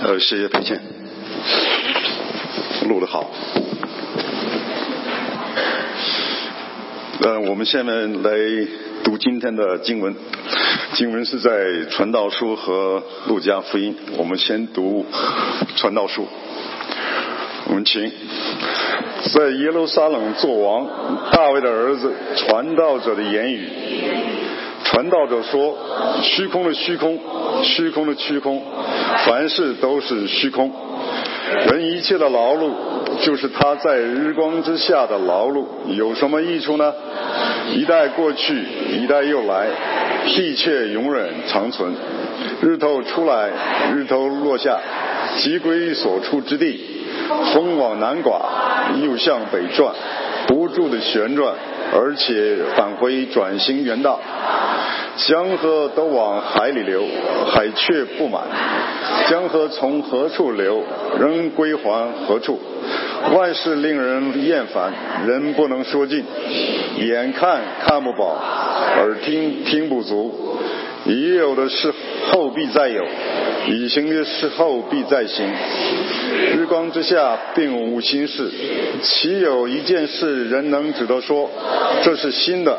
呃，谢谢裴倩，录的好。呃，我们下面来读今天的经文，经文是在《传道书》和《路加福音》。我们先读《传道书》，我们请在耶路撒冷做王大卫的儿子传道者的言语。传道者说：“虚空的虚空，虚空的虚空，凡事都是虚空。人一切的劳碌，就是他在日光之下的劳碌，有什么益处呢？一代过去，一代又来，地却永远长存。日头出来，日头落下，即归所处之地。风往南刮，又向北转，不住的旋转，而且返回转型原道。江河都往海里流，海却不满。江河从何处流，仍归还何处。万事令人厌烦，人不能说尽。眼看看不饱，耳听听不足。已有的事后必再有，已行的事后必再行。日光之下并无新事，岂有一件事人能指得说这是新的？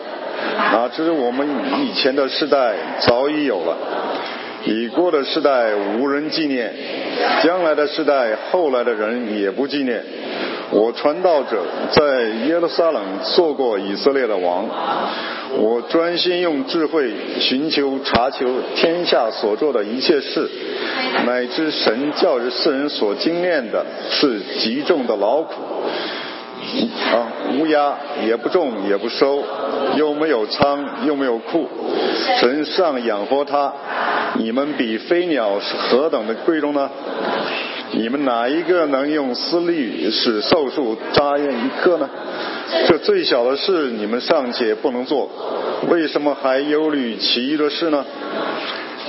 哪知我们以前的世代早已有了，已过的世代无人纪念，将来的世代后来的人也不纪念。我传道者在耶路撒冷做过以色列的王，我专心用智慧寻求查求天下所做的一切事，乃至神教日世人所经验的是极重的劳苦。啊，乌鸦也不种也不收，又没有仓又没有库，神上养活它。你们比飞鸟是何等的贵重呢？你们哪一个能用丝律使寿数扎验一刻呢？这最小的事你们尚且不能做，为什么还忧虑其余的事呢？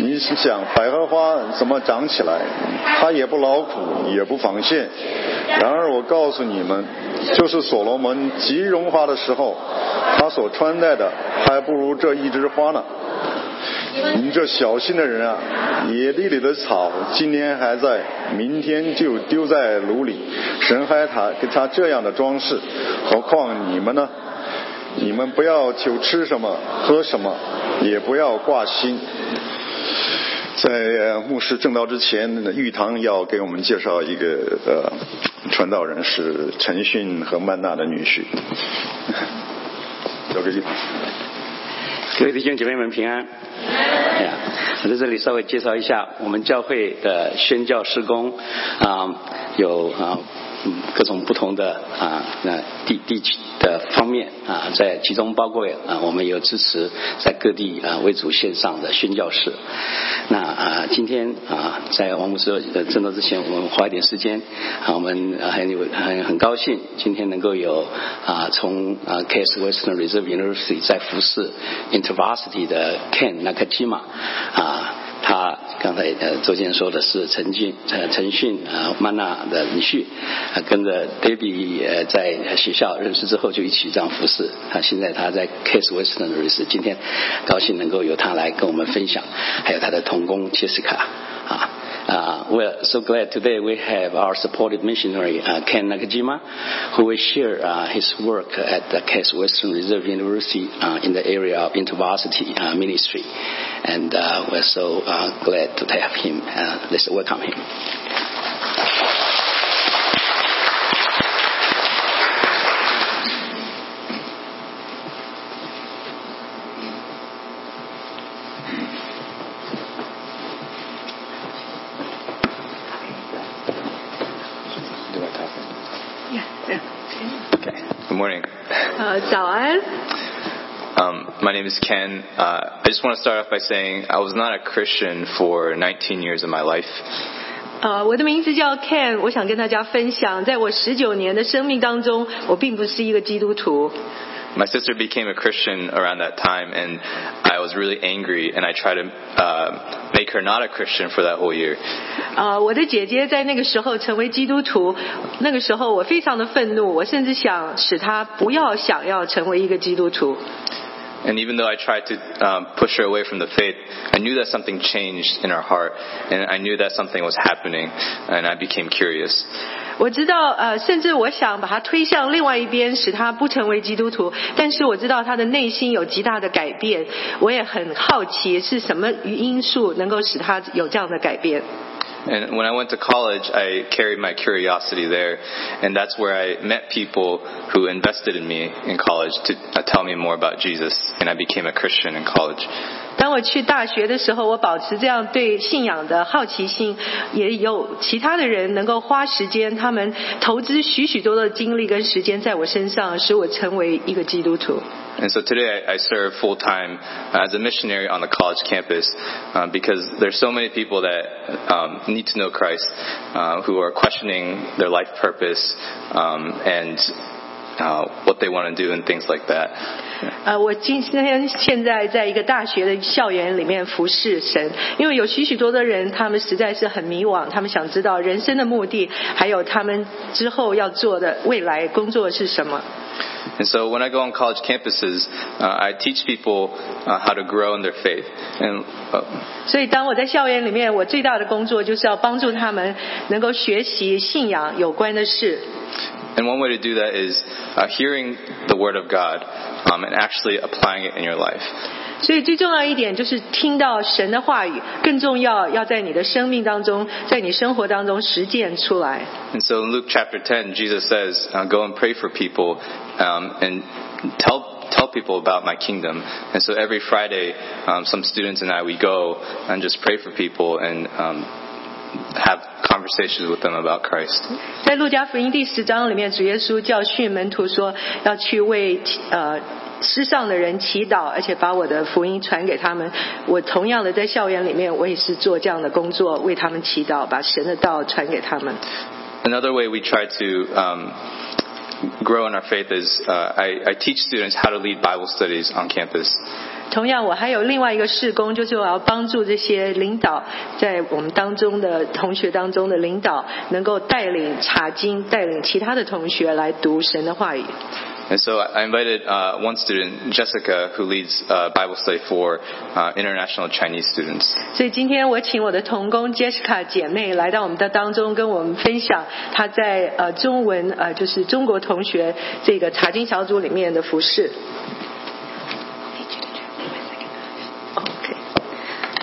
你是想百合花怎么长起来？它也不劳苦，也不纺线。然而我告诉你们，就是所罗门极荣华的时候，他所穿戴的还不如这一枝花呢。你这小心的人啊，野地里的草今天还在，明天就丢在炉里。神还他给他这样的装饰，何况你们呢？你们不要求吃什么喝什么，也不要挂心。在牧师正道之前，玉堂要给我们介绍一个呃传道人，是陈迅和曼娜的女婿。交给玉堂。各位弟兄姐妹们平安。哎呀，我在这里稍微介绍一下我们教会的宣教施工啊，有啊。各种不同的啊，那地地区的方面啊，在其中包括啊，我们有支持在各地啊为主线上的宣教士。那啊，今天啊，在王牧师正道之前，我们花一点时间啊，我们很有很很高兴，今天能够有啊，从啊 Case Western Reserve University 在服侍 Intervarsity 的 Ken Nakajima 啊。他刚才呃，周建说的是陈俊呃陈迅啊曼娜的女婿，啊跟着 Debbie 呃在学校认识之后就一起这样服侍，啊现在他在 Case Western 认识，今天高兴能够由他来跟我们分享，还有他的童工切斯卡啊。Uh, we're so glad today we have our supported missionary uh, Ken Nakajima, who will share uh, his work at the Case Western Reserve University in the area of intervarsity ministry. And we're so glad to have him. let's welcome him. morning. Uh, 早安。 Um, my name is Ken. Uh, I just want to start off by saying I was not a Christian for 19 years of my life. 呃，我的名字叫 Ken，我想跟大家分享，在我十九年的生命当中，我并不是一个基督徒。 My sister became a Christian around that time, and I was really angry, and I tried to uh, make her not a Christian for that whole year. 呃，我的姐姐在那个时候成为基督徒，那个时候我非常的愤怒，我甚至想使她不要想要成为一个基督徒。 And even though I tried to um, push her away from the faith, I knew that something changed in her heart, and I knew that something was happening, and I became curious. 我知道，呃，甚至我想把他推向另外一边，使他不成为基督徒。但是我知道他的内心有极大的改变，我也很好奇是什么因素能够使他有这样的改变。And when I went to college, I carried my curiosity there, and that's where I met people who invested in me in college to tell me more about Jesus, and I became a Christian in college. 当我去大学的时候，我保持这样对信仰的好奇心，也有其他的人能够花时间，他们投资许许多多的精力跟时间在我身上，使我成为一个基督徒。 And so today I, I serve full time as a missionary on the college campus um, because there's so many people that um, need to know Christ uh, who are questioning their life purpose um, and uh, what they want to do and things like that. 呃，我今天现在在一个大学的校园里面服侍神，因为有许许多多人，他们实在是很迷惘，他们想知道人生的目的，还有他们之后要做的未来工作是什么。 And so when I go on college campuses, uh, I teach people uh, how to grow in their faith. And uh, 所以，当我在校园里面，我最大的工作就是要帮助他们能够学习信仰有关的事。 And one way to do that is uh, hearing the Word of God um, and actually applying it in your life. 所以最重要一点就是听到神的话语，更重要要在你的生命当中，在你生活当中实践出来。 And so in Luke chapter 10, Jesus says, uh, Go and pray for people um, and tell, tell people about my kingdom. And so every Friday, um, some students and I, we go and just pray for people and um, have conversations with them about Christ. 在路加福音第十章里面，主耶稣教训门徒说，要去为呃世上的人祈祷，而且把我的福音传给他们。我同样的在校园里面，我也是做这样的工作，为他们祈祷，把神的道传给他们。 Another way we try to um, grow in our faith is uh, I, I teach students how to lead Bible studies on campus. 同样，我还有另外一个事工，就是我要帮助这些领导，在我们当中的同学当中的领导，能够带领查经，带领其他的同学来读神的话语。And so I invited uh, one student, Jessica, who leads uh, Bible study for uh, international Chinese students. 所以今天我请我的同工 Jessica 姐妹来到我们的当中，跟我们分享她在呃中文呃就是中国同学这个查经小组里面的服饰。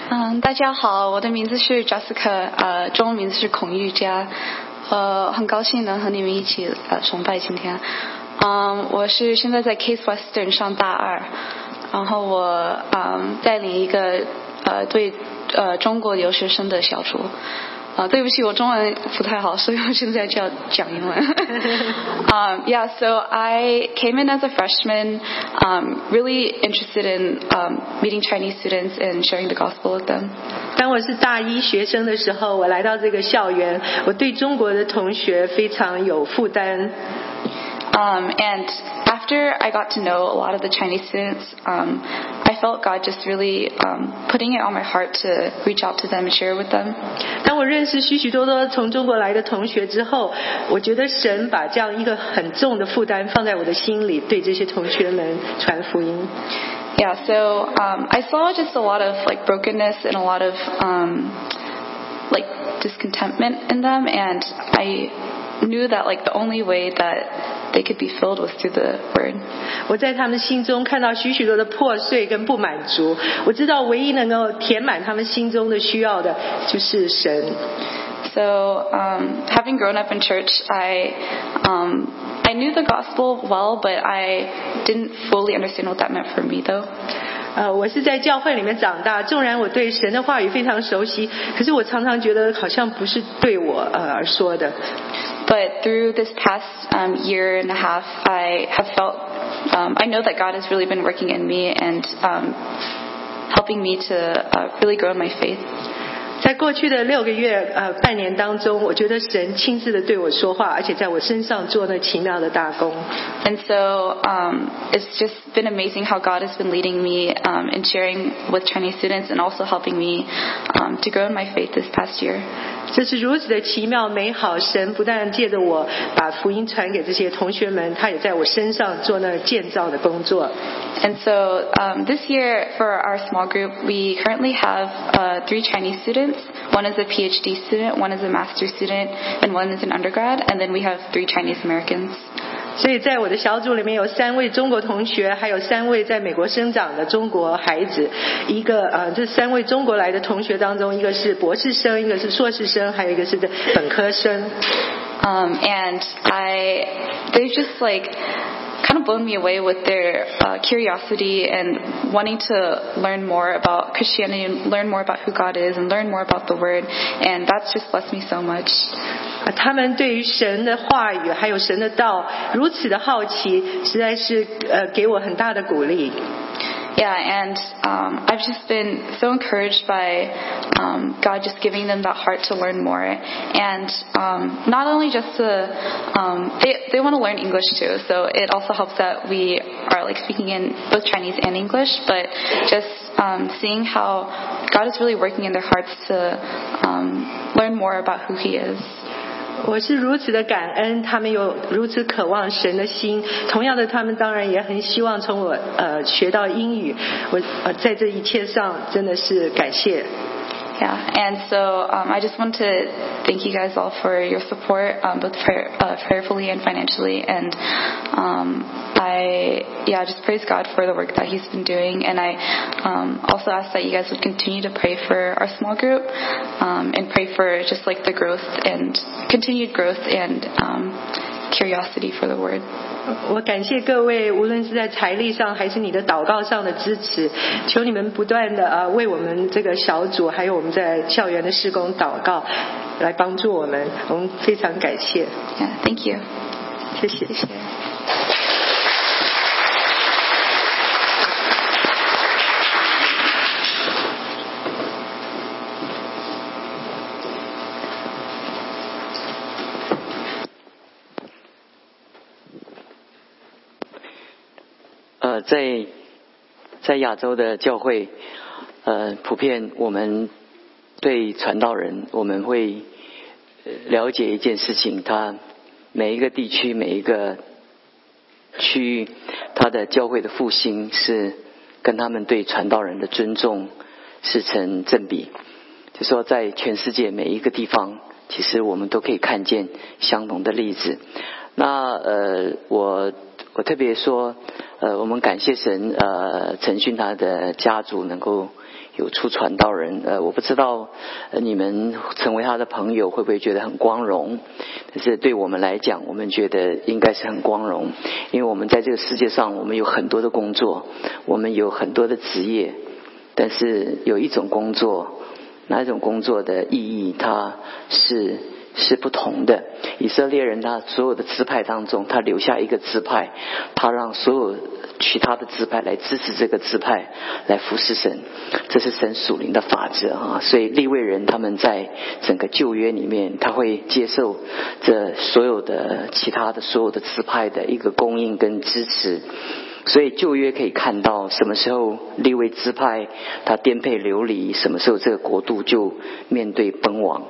嗯，大家好，我的名字是 Jessica，呃，中文名字是孔玉佳，呃，很高兴能和你们一起呃崇拜今天。嗯，我是现在在 Case Western 上大二，然后我嗯带领一个呃对呃中国留学生的小组。啊，对不起，我中文不太好，所以我现在就要讲英文。um, yeah, so I came in as a freshman, um, really interested in um, meeting Chinese students and sharing the gospel with them. 当我是大一学生的时候，我来到这个校园，我对中国的同学非常有负担。 Um, and after I got to know a lot of the Chinese students, um, I felt God just really um, putting it on my heart to reach out to them and share with them. 当我认识许许多多从中国来的同学之后，我觉得神把这样一个很重的负担放在我的心里，对这些同学们传福音。 Yeah, so um, I saw just a lot of like brokenness and a lot of um, like discontentment in them, and I knew that like the only way that they could be filled was through the word. 我在他们心中看到许许多的破碎跟不满足，我知道唯一能够填满他们心中的需要的，就是神。 So, um, having grown up in church, I um, I knew the gospel well, but I didn't fully understand what that meant for me, though. 呃，我是在教会里面长大，纵然我对神的话语非常熟悉，可是我常常觉得好像不是对我呃而说的。 But through this past um, year and a half, I have felt um, I know that God has really been working in me and um, helping me to uh, really grow in my faith. 在过去的六个月呃半年当中，我觉得神亲自的对我说话，而且在我身上做那奇妙的大功。 And so um, it's just been amazing how God has been leading me um, and sharing with Chinese students and also helping me um, to grow in my faith this past year. 这是如此的奇妙美好。神不但借着我把福音传给这些同学们，他也在我身上做那建造的工作。 And so um, this year for our small group, we currently have uh, three Chinese students. One is a PhD student, one is a master's student, and one is an undergrad. And then we have three Chinese Americans. 所以在我的小组里面有三位中国同学，还有三位在美国生长的中国孩子。一个呃，这三位中国来的同学当中，一个是博士生，一个是硕士生，还有一个是本科生。Um, and I, they just like kind of blown me away with their uh, curiosity and wanting to learn more about Christianity and learn more about who God is and learn more about the Word. And that's just blessed me so much. 啊他们对于神的话语还有神的道如此的好奇，实在是呃给我很大的鼓励。 Yeah, and um, I've just been so encouraged by um, God just giving them that heart to learn more, and um, not only just to um, they they want to learn English too. So it also helps that we are like speaking in both Chinese and English, but just um, seeing how God is really working in their hearts to um, learn more about who He is. 我是如此的感恩，他们有如此渴望神的心。同样的，他们当然也很希望从我呃学到英语。我呃在这一切上真的是感谢。Yeah, and so um, I just want to thank you guys all for your support, um, both prayer, uh, prayerfully and financially. And um, I, yeah, just praise God for the work that He's been doing. And I um, also ask that you guys would continue to pray for our small group um, and pray for just like the growth and continued growth and um, curiosity for the Word. 我感谢各位，无论是在财力上还是你的祷告上的支持，求你们不断的啊为我们这个小组，还有我们在校园的施工祷告，来帮助我们。我们非常感谢，Yeah, thank you. 谢谢。呃，在在亚洲的教会，呃，普遍我们对传道人，我们会了解一件事情，他每一个地区每一个区域，他的教会的复兴是跟他们对传道人的尊重是成正比。就说在全世界每一个地方，其实我们都可以看见相同的例子。那呃，我我特别说，呃，我们感谢神，呃，陈训他的家族能够有出传道人，呃，我不知道、你们成为他的朋友会不会觉得很光荣，但是对我们来讲，我们觉得应该是很光荣，因为我们在这个世界上，我们有很多的工作，我们有很多的职业，但是有一种工作，哪一种工作的意义，它是。是不同的。以色列人他所有的支派当中，他留下一个支派，他让所有其他的支派来支持这个支派，来服侍神。这是神属灵的法则啊！所以立位人他们在整个旧约里面，他会接受这所有的其他的所有的支派的一个供应跟支持。所以旧约可以看到，什么时候立位支派他颠沛流离，什么时候这个国度就面对崩亡。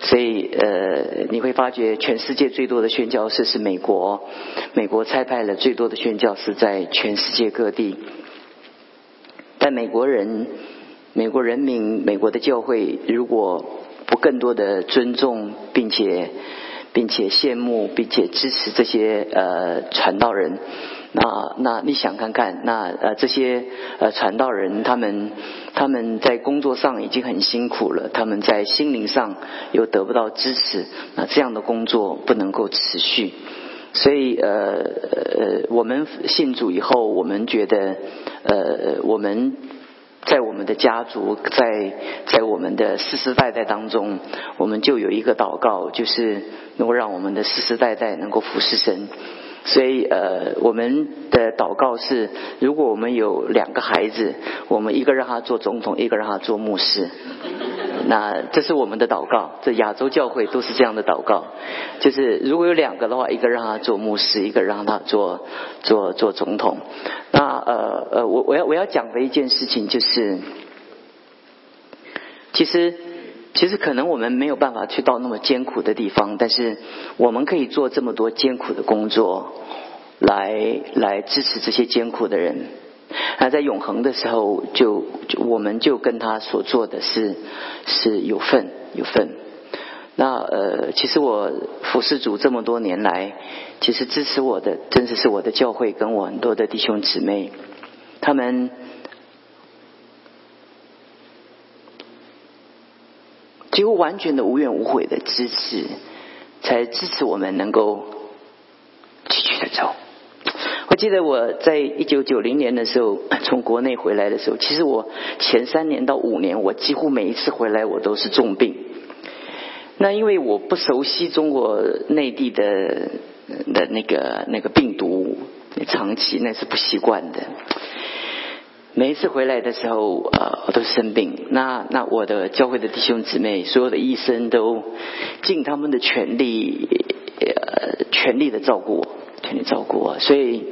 所以，呃，你会发觉全世界最多的宣教士是美国，美国差派了最多的宣教士在全世界各地。但美国人、美国人民、美国的教会，如果不更多的尊重，并且并且羡慕，并且支持这些呃传道人，那那你想看看，那呃这些呃传道人，他们他们在工作上已经很辛苦了，他们在心灵上又得不到支持，那这样的工作不能够持续。所以呃呃，我们信主以后，我们觉得呃我们。在我们的家族，在在我们的世世代代当中，我们就有一个祷告，就是能够让我们的世世代代能够服侍神。所以呃，我们的祷告是，如果我们有两个孩子，我们一个让他做总统，一个让他做牧师。那这是我们的祷告，这亚洲教会都是这样的祷告，就是如果有两个的话，一个让他做牧师，一个让他做做做总统。那呃呃，我我要我要讲的一件事情就是，其实其实可能我们没有办法去到那么艰苦的地方，但是我们可以做这么多艰苦的工作，来来支持这些艰苦的人。那在永恒的时候，就我们就跟他所做的是是有份有份。那呃，其实我服侍主这么多年来，其实支持我的，真的是我的教会跟我很多的弟兄姊妹，他们。几乎完全的无怨无悔的支持，才支持我们能够继续的走。我记得我在一九九零年的时候 从国内回来的时候，其实我前三年到五年，我几乎每一次回来我都是重病。那因为我不熟悉中国内地的的那个那个病毒，长期那是不习惯的。每一次回来的时候，呃，我都生病。那那我的教会的弟兄姊妹，所有的医生都尽他们的全力，呃，全力的照顾我，全力照顾我。所以，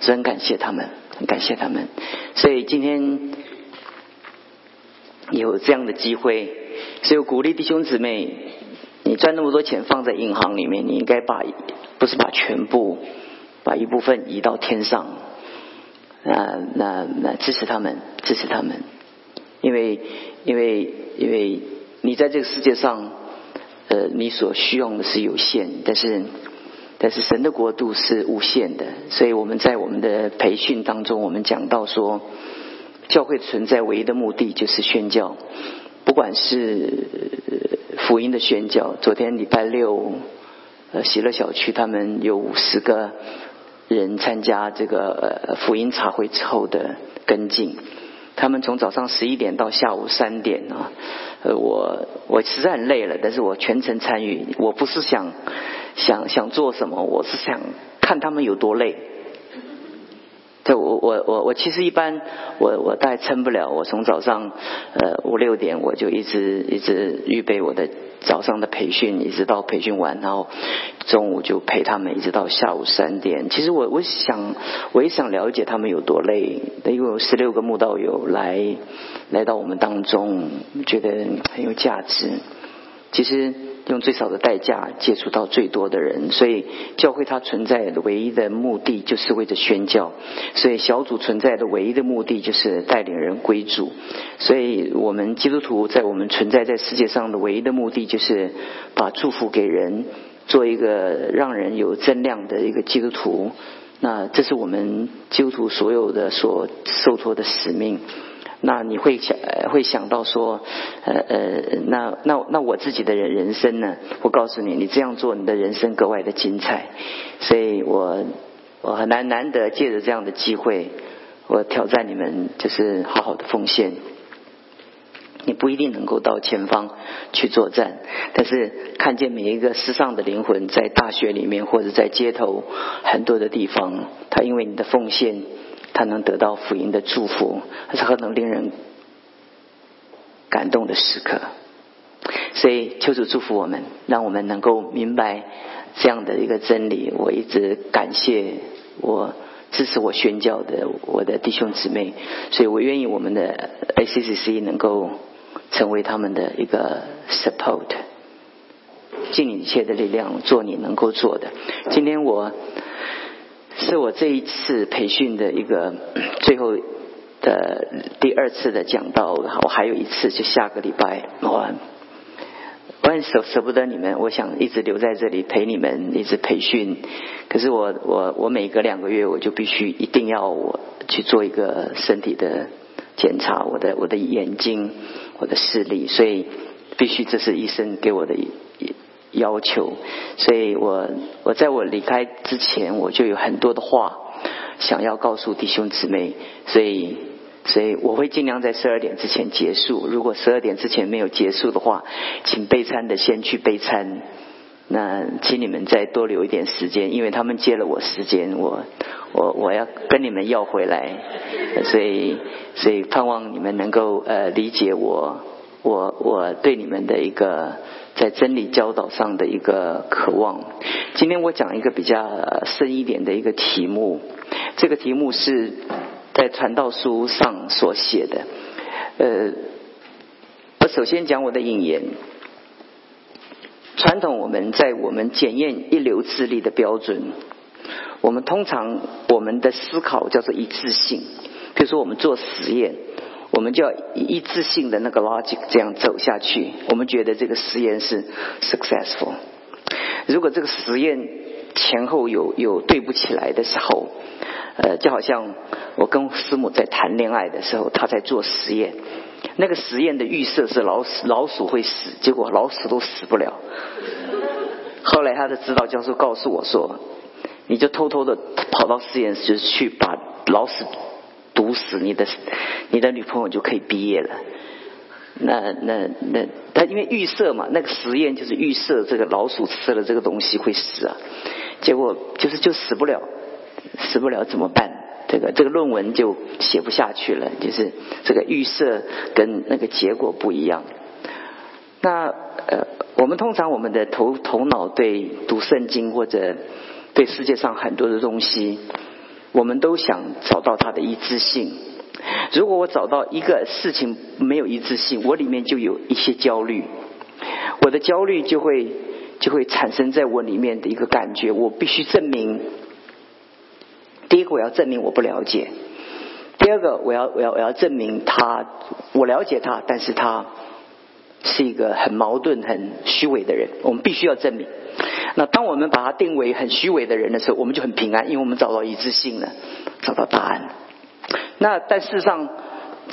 是很感谢他们，很感谢他们。所以今天有这样的机会，所以我鼓励弟兄姊妹，你赚那么多钱放在银行里面，你应该把不是把全部，把一部分移到天上。那那那支持他们，支持他们，因为因为因为你在这个世界上，呃，你所需要的是有限，但是但是神的国度是无限的，所以我们在我们的培训当中，我们讲到说，教会存在唯一的目的就是宣教，不管是福音的宣教。昨天礼拜六，呃，喜乐小区他们有五十个。人参加这个福音茶会之后的跟进，他们从早上十一点到下午三点啊，呃，我我实在很累了，但是我全程参与，我不是想想想做什么，我是想看他们有多累。对，我我我我其实一般我我大概撑不了，我从早上呃五六点我就一直一直预备我的。早上的培训一直到培训完，然后中午就陪他们一直到下午三点。其实我我想我也想了解他们有多累，因为有十六个慕道友来来到我们当中，觉得很有价值。其实。用最少的代价接触到最多的人，所以教会它存在的唯一的目的就是为着宣教，所以小组存在的唯一的目的就是带领人归主，所以我们基督徒在我们存在在世界上的唯一的目的就是把祝福给人，做一个让人有增量的一个基督徒，那这是我们基督徒所有的所受托的使命。那你会想会想到说，呃呃，那那那我自己的人人生呢？我告诉你，你这样做，你的人生格外的精彩。所以我我很难难得借着这样的机会，我挑战你们，就是好好的奉献。你不一定能够到前方去作战，但是看见每一个世上的灵魂，在大学里面或者在街头很多的地方，他因为你的奉献。他能得到福音的祝福，是何等令人感动的时刻！所以求主祝福我们，让我们能够明白这样的一个真理。我一直感谢我支持我宣教的我的弟兄姊妹，所以我愿意我们的 ACCC 能够成为他们的一个 support，尽你一切的力量做你能够做的。今天我。是我这一次培训的一个 最后的第二次的讲道，我还有一次，就下个礼拜我我很舍舍不得你们，我想一直留在这里陪你们，一直培训。可是我我我每隔两个月我就必须一定要我去做一个身体的检查，我的我的眼睛，我的视力，所以必须这是医生给我的。要求，所以我我在我离开之前，我就有很多的话想要告诉弟兄姊妹，所以所以我会尽量在十二点之前结束。如果十二点之前没有结束的话，请备餐的先去备餐。那请你们再多留一点时间，因为他们借了我时间，我我我要跟你们要回来，所以所以盼望你们能够呃理解我我我对你们的一个。在真理教导上的一个渴望。今天我讲一个比较深一点的一个题目，这个题目是在传道书上所写的。呃，我首先讲我的引言。传统我们在我们检验一流智力的标准，我们通常我们的思考叫做一致性。比如说我们做实验，我们就要一致性的那个 logic 这样走下去，我们觉得这个实验是 successful。如果这个实验前后有有对不起来的时候，呃，就好像我跟师母在谈恋爱的时候，他在做实验。那个实验的预设是老鼠老鼠会死，结果老鼠都死不了。后来他的指导教授告诉我说：“你就偷偷的跑到实验室去把老鼠毒死，你的你的女朋友就可以毕业了。”那那那，他因为预设嘛，那个实验就是预设这个老鼠吃了这个东西会死啊，结果就是就死不了，死不了怎么办？这个这个论文就写不下去了，就是这个预设跟那个结果不一样。那呃，我们通常我们的头头脑对读圣经或者对世界上很多的东西，我们都想找到它的一致性。如果我找到一个事情没有一致性，我里面就有一些焦虑，我的焦虑就会就会产生在我里面的一个感觉，我必须证明。第一个我要证明我不了解，第二个我要我要我要证明他我了解他，但是他是一个很矛盾、很虚伪的人。我们必须要证明。那当我们把他定为很虚伪的人的时候，我们就很平安，因为我们找到一致性了，找到答案。那但事实上，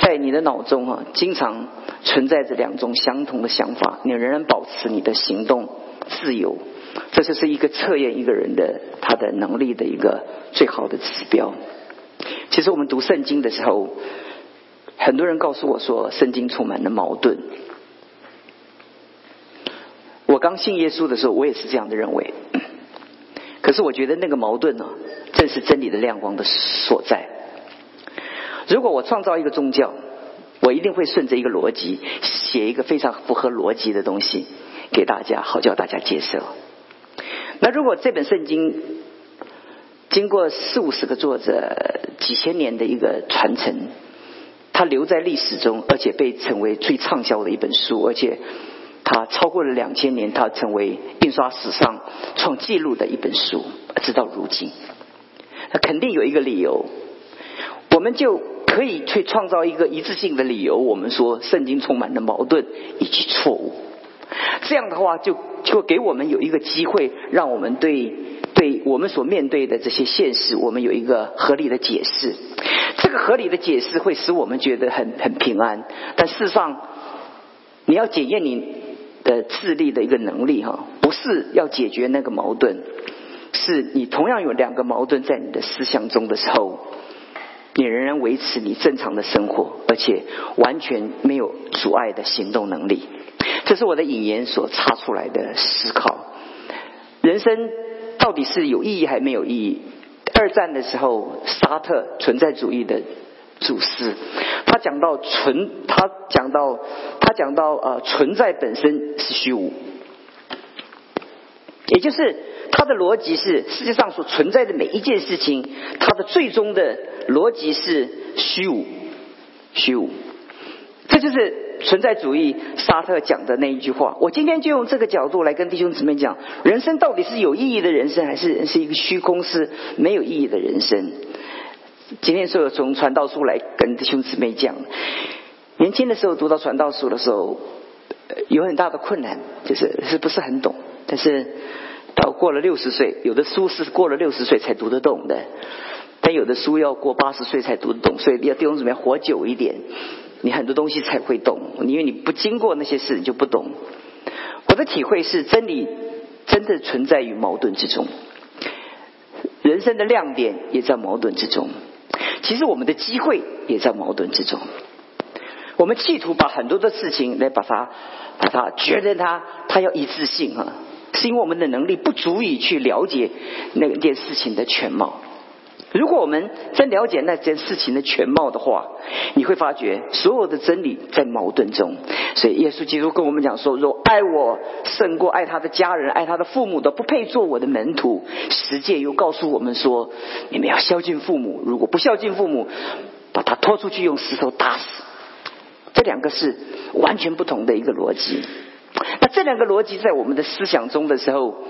在你的脑中啊，经常存在着两种相同的想法，你仍然保持你的行动自由。这就是一个测验一个人的他的能力的一个最好的指标。其实我们读圣经的时候，很多人告诉我说，圣经充满了矛盾。刚信耶稣的时候，我也是这样的认为。可是我觉得那个矛盾呢，正是真理的亮光的所在。如果我创造一个宗教，我一定会顺着一个逻辑，写一个非常符合逻辑的东西给大家，好叫大家接受。那如果这本圣经经过四五十个作者几千年的一个传承，它留在历史中，而且被成为最畅销的一本书，而且它超过了两千年，它成为印刷史上创纪录的一本书，直到如今，那肯定有一个理由，我们就可以去创造一个一致性的理由。我们说圣经充满了矛盾以及错误，这样的话就。就给我们有一个机会，让我们对对我们所面对的这些现实，我们有一个合理的解释。这个合理的解释会使我们觉得很很平安。但事实上，你要检验你的智力的一个能力哈，不是要解决那个矛盾，是你同样有两个矛盾在你的思想中的时候，你仍然维持你正常的生活，而且完全没有阻碍的行动能力。这是我的引言所插出来的思考：人生到底是有意义还没有意义？二战的时候，沙特存在主义的祖师，他讲到存，他讲到他讲到呃，存在本身是虚无，也就是他的逻辑是世界上所存在的每一件事情，它的最终的逻辑是虚无，虚无，这就是。存在主义，沙特讲的那一句话，我今天就用这个角度来跟弟兄姊妹讲：人生到底是有意义的人生，还是是一个虚空，是没有意义的人生？今天是从传道书来跟弟兄姊妹讲。年轻的时候读到传道书的时候，有很大的困难，就是是不是很懂？但是到过了六十岁，有的书是过了六十岁才读得懂的，但有的书要过八十岁才读得懂，所以要弟兄姊妹活久一点。你很多东西才会懂，因为你不经过那些事，你就不懂。我的体会是，真理真的存在于矛盾之中，人生的亮点也在矛盾之中。其实我们的机会也在矛盾之中。我们企图把很多的事情来把它，把它觉得它它要一致性啊，是因为我们的能力不足以去了解那件事情的全貌。如果我们真了解那件事情的全貌的话，你会发觉所有的真理在矛盾中。所以耶稣基督跟我们讲说：“若爱我胜过爱他的家人、爱他的父母的，不配做我的门徒。”实践又告诉我们说：“你们要孝敬父母，如果不孝敬父母，把他拖出去用石头打死。”这两个是完全不同的一个逻辑。那这两个逻辑在我们的思想中的时候，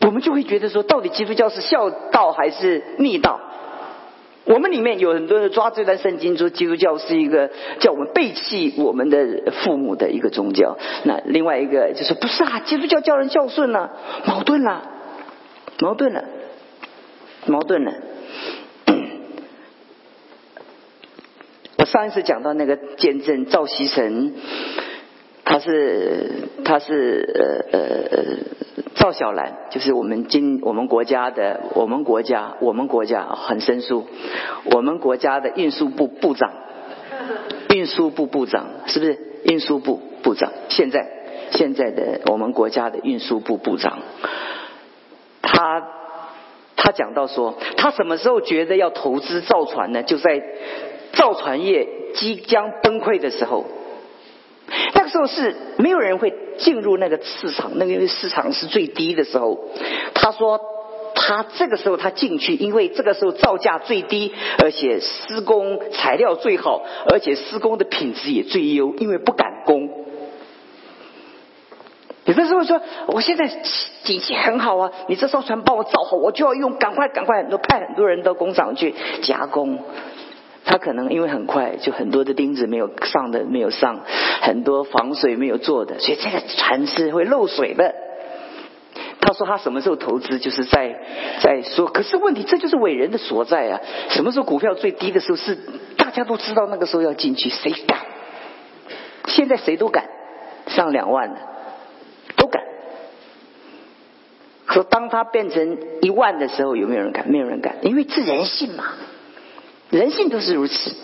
我们就会觉得说，到底基督教是孝道还是逆道？我们里面有很多人抓这段圣经，说基督教是一个叫我们背弃我们的父母的一个宗教。那另外一个就是不是啊，基督教叫人孝顺呢，矛盾了，矛盾了，矛盾了。我上一次讲到那个见证赵锡成，他是他是呃呃赵小兰，就是我们今我们国家的我们国家我们国家很生疏，我们国家的运输部部长，运输部部长是不是运输部部长？现在现在的我们国家的运输部部长，他他讲到说，他什么时候觉得要投资造船呢？就在造船业即将崩溃的时候，个时候是没有人会进入那个市场，那个因为市场是最低的时候。他说，他这个时候他进去，因为这个时候造价最低，而且施工材料最好，而且施工的品质也最优，因为不敢工。有的时候说，我现在景气很好啊，你这艘船帮我造好，我就要用，赶快赶快，很多派很多人到工厂去加工。他可能因为很快，就很多的钉子没有上的没有上，很多防水没有做的，所以这个船是会漏水的。他说他什么时候投资，就是在在说，可是问题这就是伟人的所在啊！什么时候股票最低的时候是大家都知道那个时候要进去，谁敢？现在谁都敢上两万了，都敢。可当他变成一万的时候，有没有人敢？没有人敢，因为是人性嘛。人性都是如此，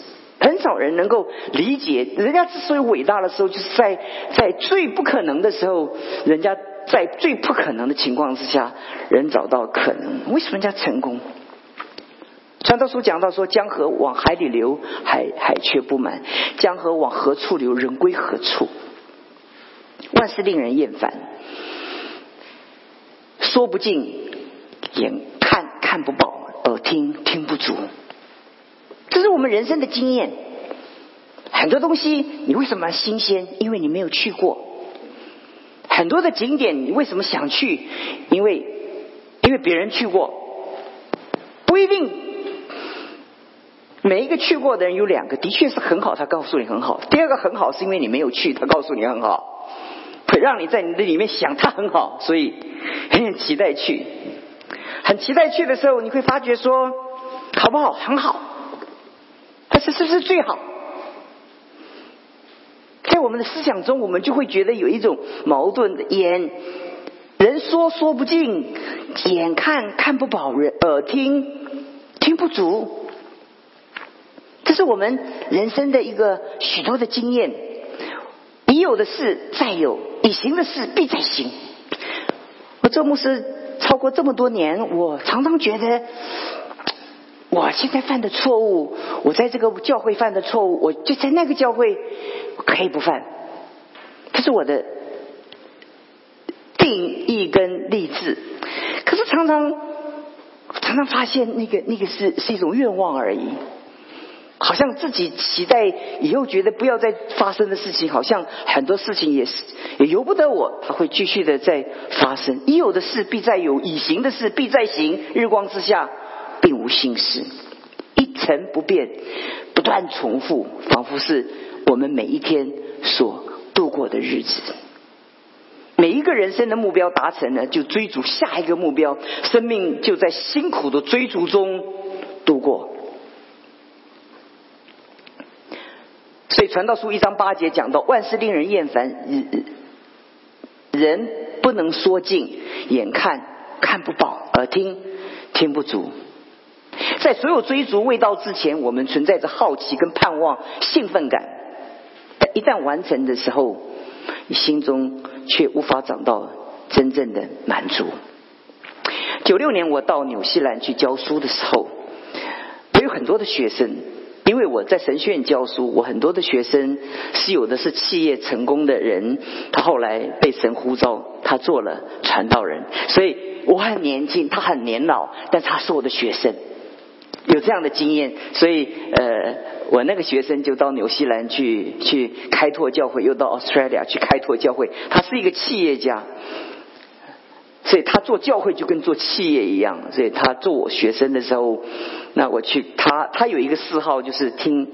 很少人能够理解。人家之所以伟大的时候，就是在在最不可能的时候，人家在最不可能的情况之下，人找到可能。为什么人家成功？传道书讲到说：“江河往海里流，海海却不满；江河往何处流，人归何处。”万事令人厌烦，说不尽，眼看看不饱，耳听听不足。这是我们人生的经验。很多东西你为什么新鲜？因为你没有去过。很多的景点你为什么想去？因为因为别人去过。不一定每一个去过的人有两个，的确是很好，他告诉你很好。第二个很好是因为你没有去，他告诉你很好，会让你在你的里面想他很好，所以很期待去。很期待去的时候，你会发觉说好不好？很好。是是不是最好？在我们的思想中，我们就会觉得有一种矛盾的眼，人说说不尽，眼看看不饱，人耳听听不足。这是我们人生的一个许多的经验。已有的事再有，已行的事必再行。我做牧师超过这么多年，我常常觉得。我现在犯的错误，我在这个教会犯的错误，我就在那个教会可以不犯。这是我的定义跟励志。可是常常常常发现，那个那个是是一种愿望而已。好像自己期待以后觉得不要再发生的事情，好像很多事情也是也由不得我，它会继续的在发生。已有的事必再有，已行的事必再行。日光之下。并无新事，一成不变，不断重复，仿佛是我们每一天所度过的日子。每一个人生的目标达成了，就追逐下一个目标，生命就在辛苦的追逐中度过。所以《传道书》一章八节讲到：万事令人厌烦，人不能说尽，眼看看不饱，耳听听不足。在所有追逐未到之前，我们存在着好奇跟盼望、兴奋感。但一旦完成的时候，你心中却无法找到真正的满足。九六年我到纽西兰去教书的时候，我有很多的学生，因为我在神学院教书，我很多的学生是有的是企业成功的人，他后来被神呼召，他做了传道人，所以我很年轻，他很年老，但他是我的学生。有这样的经验，所以呃，我那个学生就到纽西兰去去开拓教会，又到 Australia 去开拓教会。他是一个企业家，所以他做教会就跟做企业一样。所以他做我学生的时候，那我去他他有一个嗜好就是听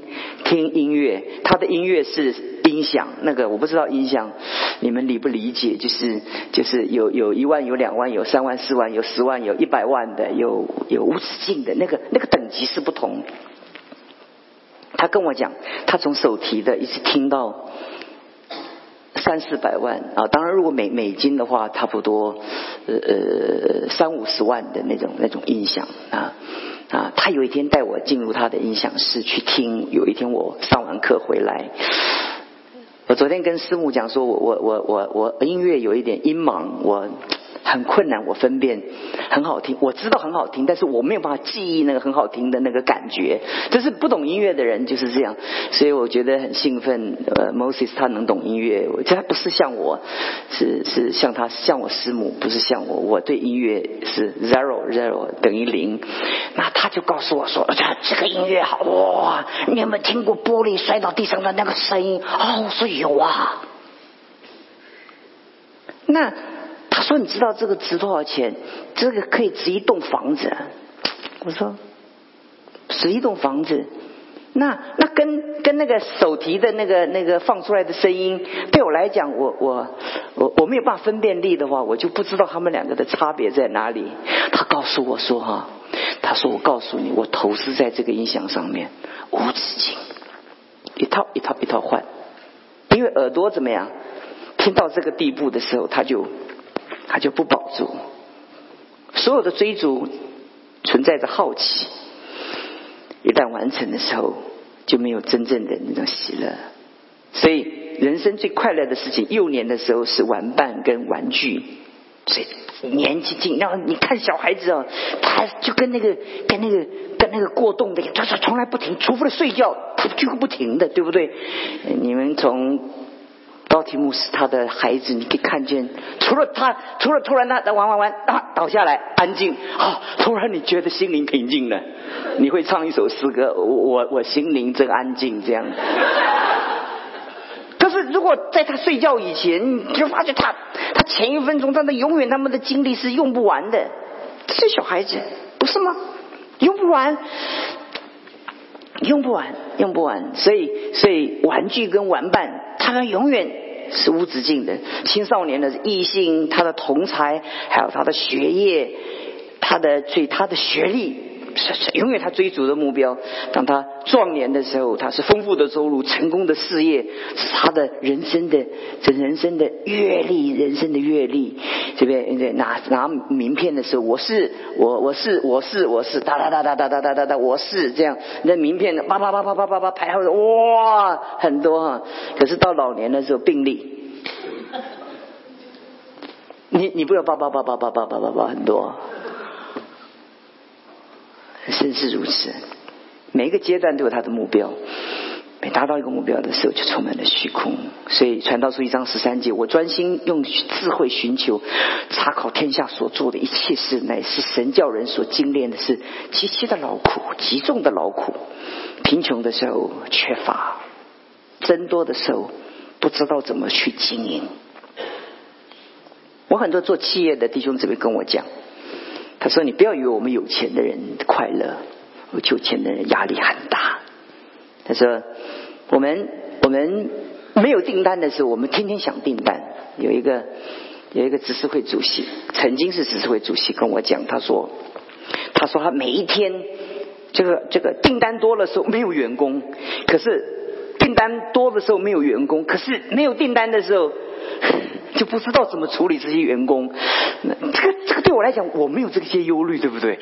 听音乐，他的音乐是音响。那个我不知道音响你们理不理解？就是就是有有一万有两万有三万四万有十万有一百万的有有无止境的那个那个等级是不同。他跟我讲，他从手提的一直听到三四百万啊，当然如果美美金的话，差不多呃呃三五十万的那种那种音响啊啊。他有一天带我进入他的音响室去听，有一天我上完课回来。我昨天跟师母讲说，我我我我我音乐有一点音盲，我很困难，我分辨很好听，我知道很好听，但是我没有办法记忆那个很好听的那个感觉。这是不懂音乐的人就是这样，所以我觉得很兴奋。呃，Moses 他能懂音乐，我他不是像我，是是像他像我师母，不是像我，我对音乐是 zero zero 等于零。那他就告诉我说，这这个音乐好哇！你有没有听过玻璃摔到地上的那个声音？哦，我说有啊。那他说：“你知道这个值多少钱？这个可以值一栋房子。”我说：“值一栋房子？那那跟跟那个手提的那个那个放出来的声音，对我来讲，我我我我没有办法分辨力的话，我就不知道他们两个的差别在哪里。”他告诉我说：“哈，他说我告诉你，我投资在这个音响上面无止境，一套一套一套换，因为耳朵怎么样？听到这个地步的时候，他就。”他就不保住，所有的追逐存在着好奇，一旦完成的时候，就没有真正的那种喜乐。所以，人生最快乐的事情，幼年的时候是玩伴跟玩具。所以，年纪轻，然后你看小孩子哦，他就跟那个跟那个跟那个过动的，他说从来不停，除非睡觉，他就不停的，对不对？你们从。高提姆是他的孩子，你可以看见，除了他，除了突然他在玩玩玩啊倒下来安静，好，突然你觉得心灵平静了，你会唱一首诗歌，我我心灵真安静这样。可是如果在他睡觉以前，你就发觉他他前一分钟他的永远他们的精力是用不完的，这些小孩子不是吗？用不完，用不完，用不完，所以所以玩具跟玩伴。他们永远是无止境的。青少年的异性，他的同才，还有他的学业，他的最他的学历，永远他追逐的目标。当他壮年的时候，他是丰富的收入、成功的事业，是他的人生的这人生的阅历，人生的阅历。这边拿拿名片的时候，我是我我是我是我是哒哒哒哒哒哒哒哒哒，我是这样。那名片叭叭叭叭叭叭叭排后哇很多哈。可是到老年的时候病例，你你不要叭叭叭叭叭叭叭叭很多，真是如此。每一个阶段都有他的目标，每达到一个目标的时候，就充满了虚空。所以传道书一章十三节，我专心用智慧寻求，查考天下所做的一切事，乃是神教人所精炼的是极其的劳苦，极重的劳苦。贫穷的时候缺乏，增多的时候不知道怎么去经营。我很多做企业的弟兄姊妹跟我讲，他说：“你不要以为我们有钱的人快乐。”有钱的人压力很大。他说：“我们我们没有订单的时候，我们天天想订单。有一个有一个执事会主席，曾经是执事会主席，跟我讲，他说，他说他每一天这个这个订单多的时候没有员工，可是订单多的时候没有员工，可是没有订单的时候 就不知道怎么处理这些员工。那这个这个对我来讲，我没有这些忧虑，对不对？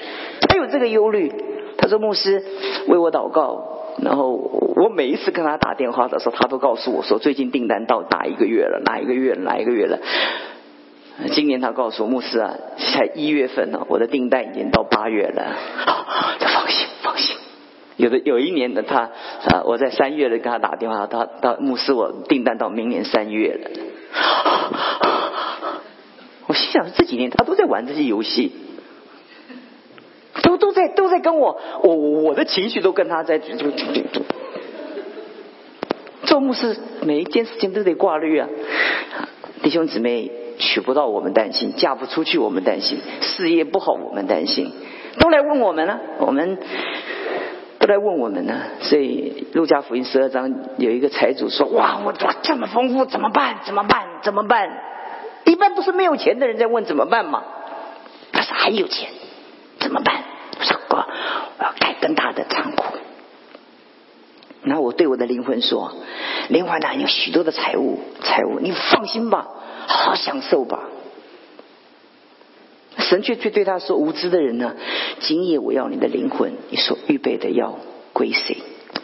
他有这个忧虑。”他说：“牧师为我祷告，然后我每一次跟他打电话的时候，他都告诉我说，最近订单到哪一个月了，哪一个月，哪一个月了。今年他告诉我，牧师啊，才一月份呢，我的订单已经到八月了。就放心，放心。有的有一年的他啊，我在三月的跟他打电话，他他牧师，我订单到明年三月了。我心想，这几年他都在玩这些游戏。”都都在都在跟我，我我的情绪都跟他在。做牧师每一件事情都得挂虑啊，弟兄姊妹娶不到我们担心，嫁不出去我们担心，事业不好我们担心，都来问我们了，我们都来问我们呢。所以路加福音十二章有一个财主说：“哇，我我这么丰富，怎么办？怎么办？怎么办？”一般都是没有钱的人在问怎么办嘛？他说还有钱，怎么办？我说哥，我要盖更大的仓库。然后我对我的灵魂说：“灵魂呐，有许多的财物，财物，你放心吧，好好享受吧。”神却却对他说：“无知的人呢，今夜我要你的灵魂，你所预备的要归谁？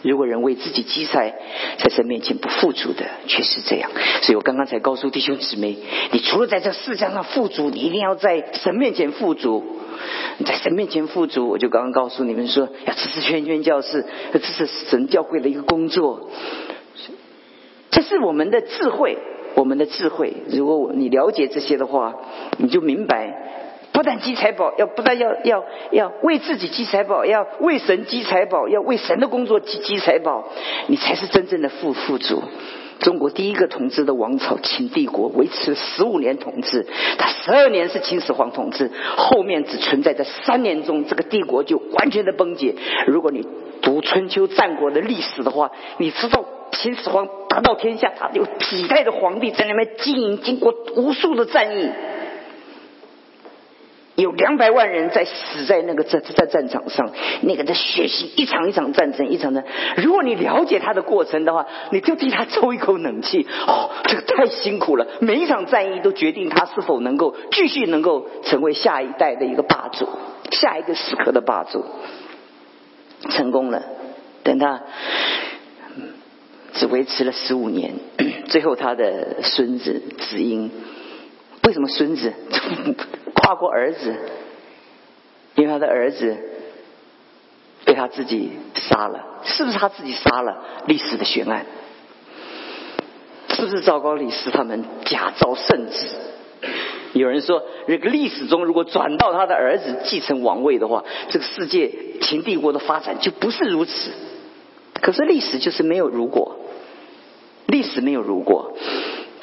如果人为自己积财，在神面前不富足的，却是这样。所以我刚刚才告诉弟兄姊妹，你除了在这世界上富足，你一定要在神面前富足。”在神面前富足，我就刚刚告诉你们说，要支持圈圈教室，要支持神教会的一个工作。这是我们的智慧，我们的智慧。如果你了解这些的话，你就明白，不但积财宝，要不但要要要为自己积财宝，要为神积财宝，要为神的工作积积财宝，你才是真正的富富足。中国第一个统治的王朝秦帝国维持十五年统治，他十二年是秦始皇统治，后面只存在在三年中，这个帝国就完全的崩解。如果你读春秋战国的历史的话，你知道秦始皇得到天下，他有几代的皇帝在那边经营，经过无数的战役。有两百万人在死在那个在在战场上，那个的血腥，一场一场战争，一场的。如果你了解他的过程的话，你就替他 抽一口冷气。哦，这个太辛苦了，每一场战役都决定他是否能够继续能够成为下一代的一个霸主，下一个时刻的霸主。成功了，等他只维持了十五年，最后他的孙子子婴，为什么孙子？跨过儿子，因为他的儿子被他自己杀了，是不是他自己杀了？历史的悬案，是不是赵高李斯他们假造圣旨？有人说，这个历史中如果转到他的儿子继承王位的话，这个世界秦帝国的发展就不是如此。可是历史就是没有如果，历史没有如果。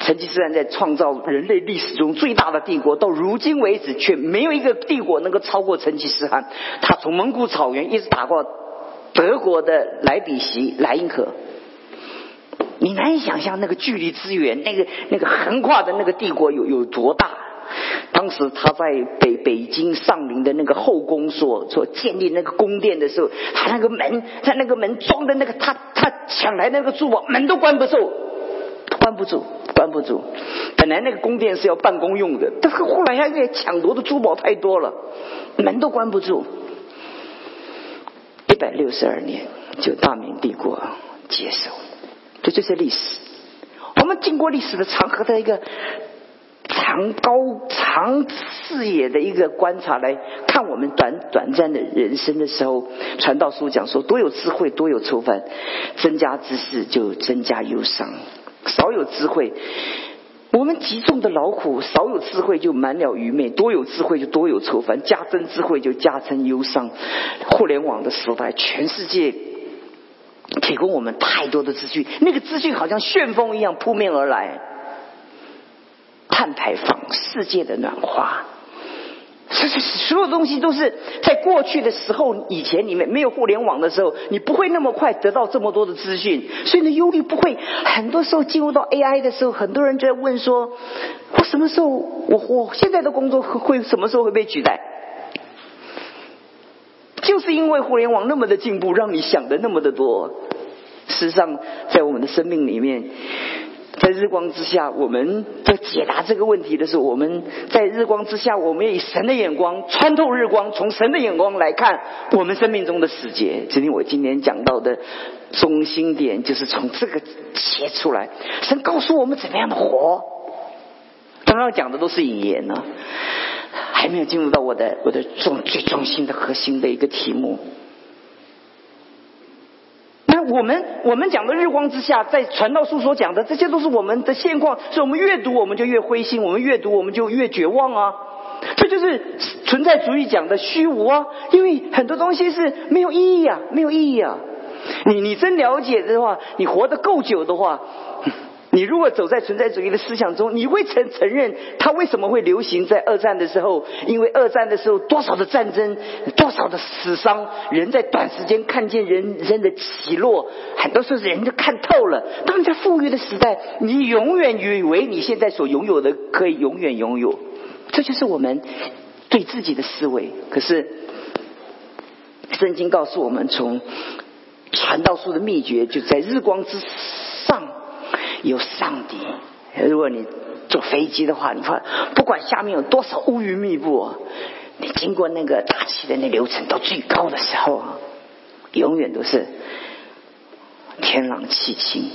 成吉思汗在创造人类历史中最大的帝国，到如今为止却没有一个帝国能够超过成吉思汗。他从蒙古草原一直打过德国的莱比锡、莱茵河，你难以想象那个距离之远，那个那个横跨的那个帝国有有多大。当时他在北北京上林的那个后宫所所建立那个宫殿的时候，他那个门在那个门装的那个他他抢来那个珠宝门都关不住，关不住。关不住，本来那个宫殿是要办公用的，但是后来因为抢夺的珠宝太多了，门都关不住。一百六十二年，就大明帝国接手，这就是历史。我们经过历史的长河的一个长高长视野的一个观察来看我们短短暂的人生的时候，传道书讲说：多有智慧，多有愁烦；增加知识，就增加忧伤。少有智慧，我们极重的劳苦；少有智慧，就满了愚昧；多有智慧，就多有愁烦；加增智慧，就加增忧伤。互联网的时代，全世界提供我们太多的资讯，那个资讯好像旋风一样扑面而来。碳排放，世界的暖化。这这所有东西都是在过去的时候，以前你们没有互联网的时候，你不会那么快得到这么多的资讯，所以呢，忧虑不会。很多时候进入到 AI 的时候，很多人就在问说：我什么时候，我我现在的工作会什么时候会被取代？就是因为互联网那么的进步，让你想的那么的多。事实上，在我们的生命里面。在日光之下，我们在解答这个问题的时候，我们在日光之下，我们要以神的眼光穿透日光，从神的眼光来看我们生命中的世界。这里我今天讲到的中心点，就是从这个切出来，神告诉我们怎么样的活。刚刚讲的都是引言呢，还没有进入到我的我的中最中心的核心的一个题目。我们我们讲的日光之下，在传道书所讲的，这些都是我们的现况。所以我们越读，我们就越灰心；我们越读，我们就越绝望啊！这就是存在主义讲的虚无啊！因为很多东西是没有意义啊，没有意义啊！你你真了解的话，你活得够久的话。你如果走在存在主义的思想中，你会承承认它为什么会流行在二战的时候？因为二战的时候多少的战争，多少的死伤，人在短时间看见人人的起落，很多时候人就看透了。当你在富裕的时代，你永远以为你现在所拥有的可以永远拥有，这就是我们对自己的思维。可是圣经告诉我们，从传道书的秘诀就在日光之上。有上帝。如果你坐飞机的话，你看，不管下面有多少乌云密布，你经过那个大气的那流程到最高的时候啊，永远都是天朗气清。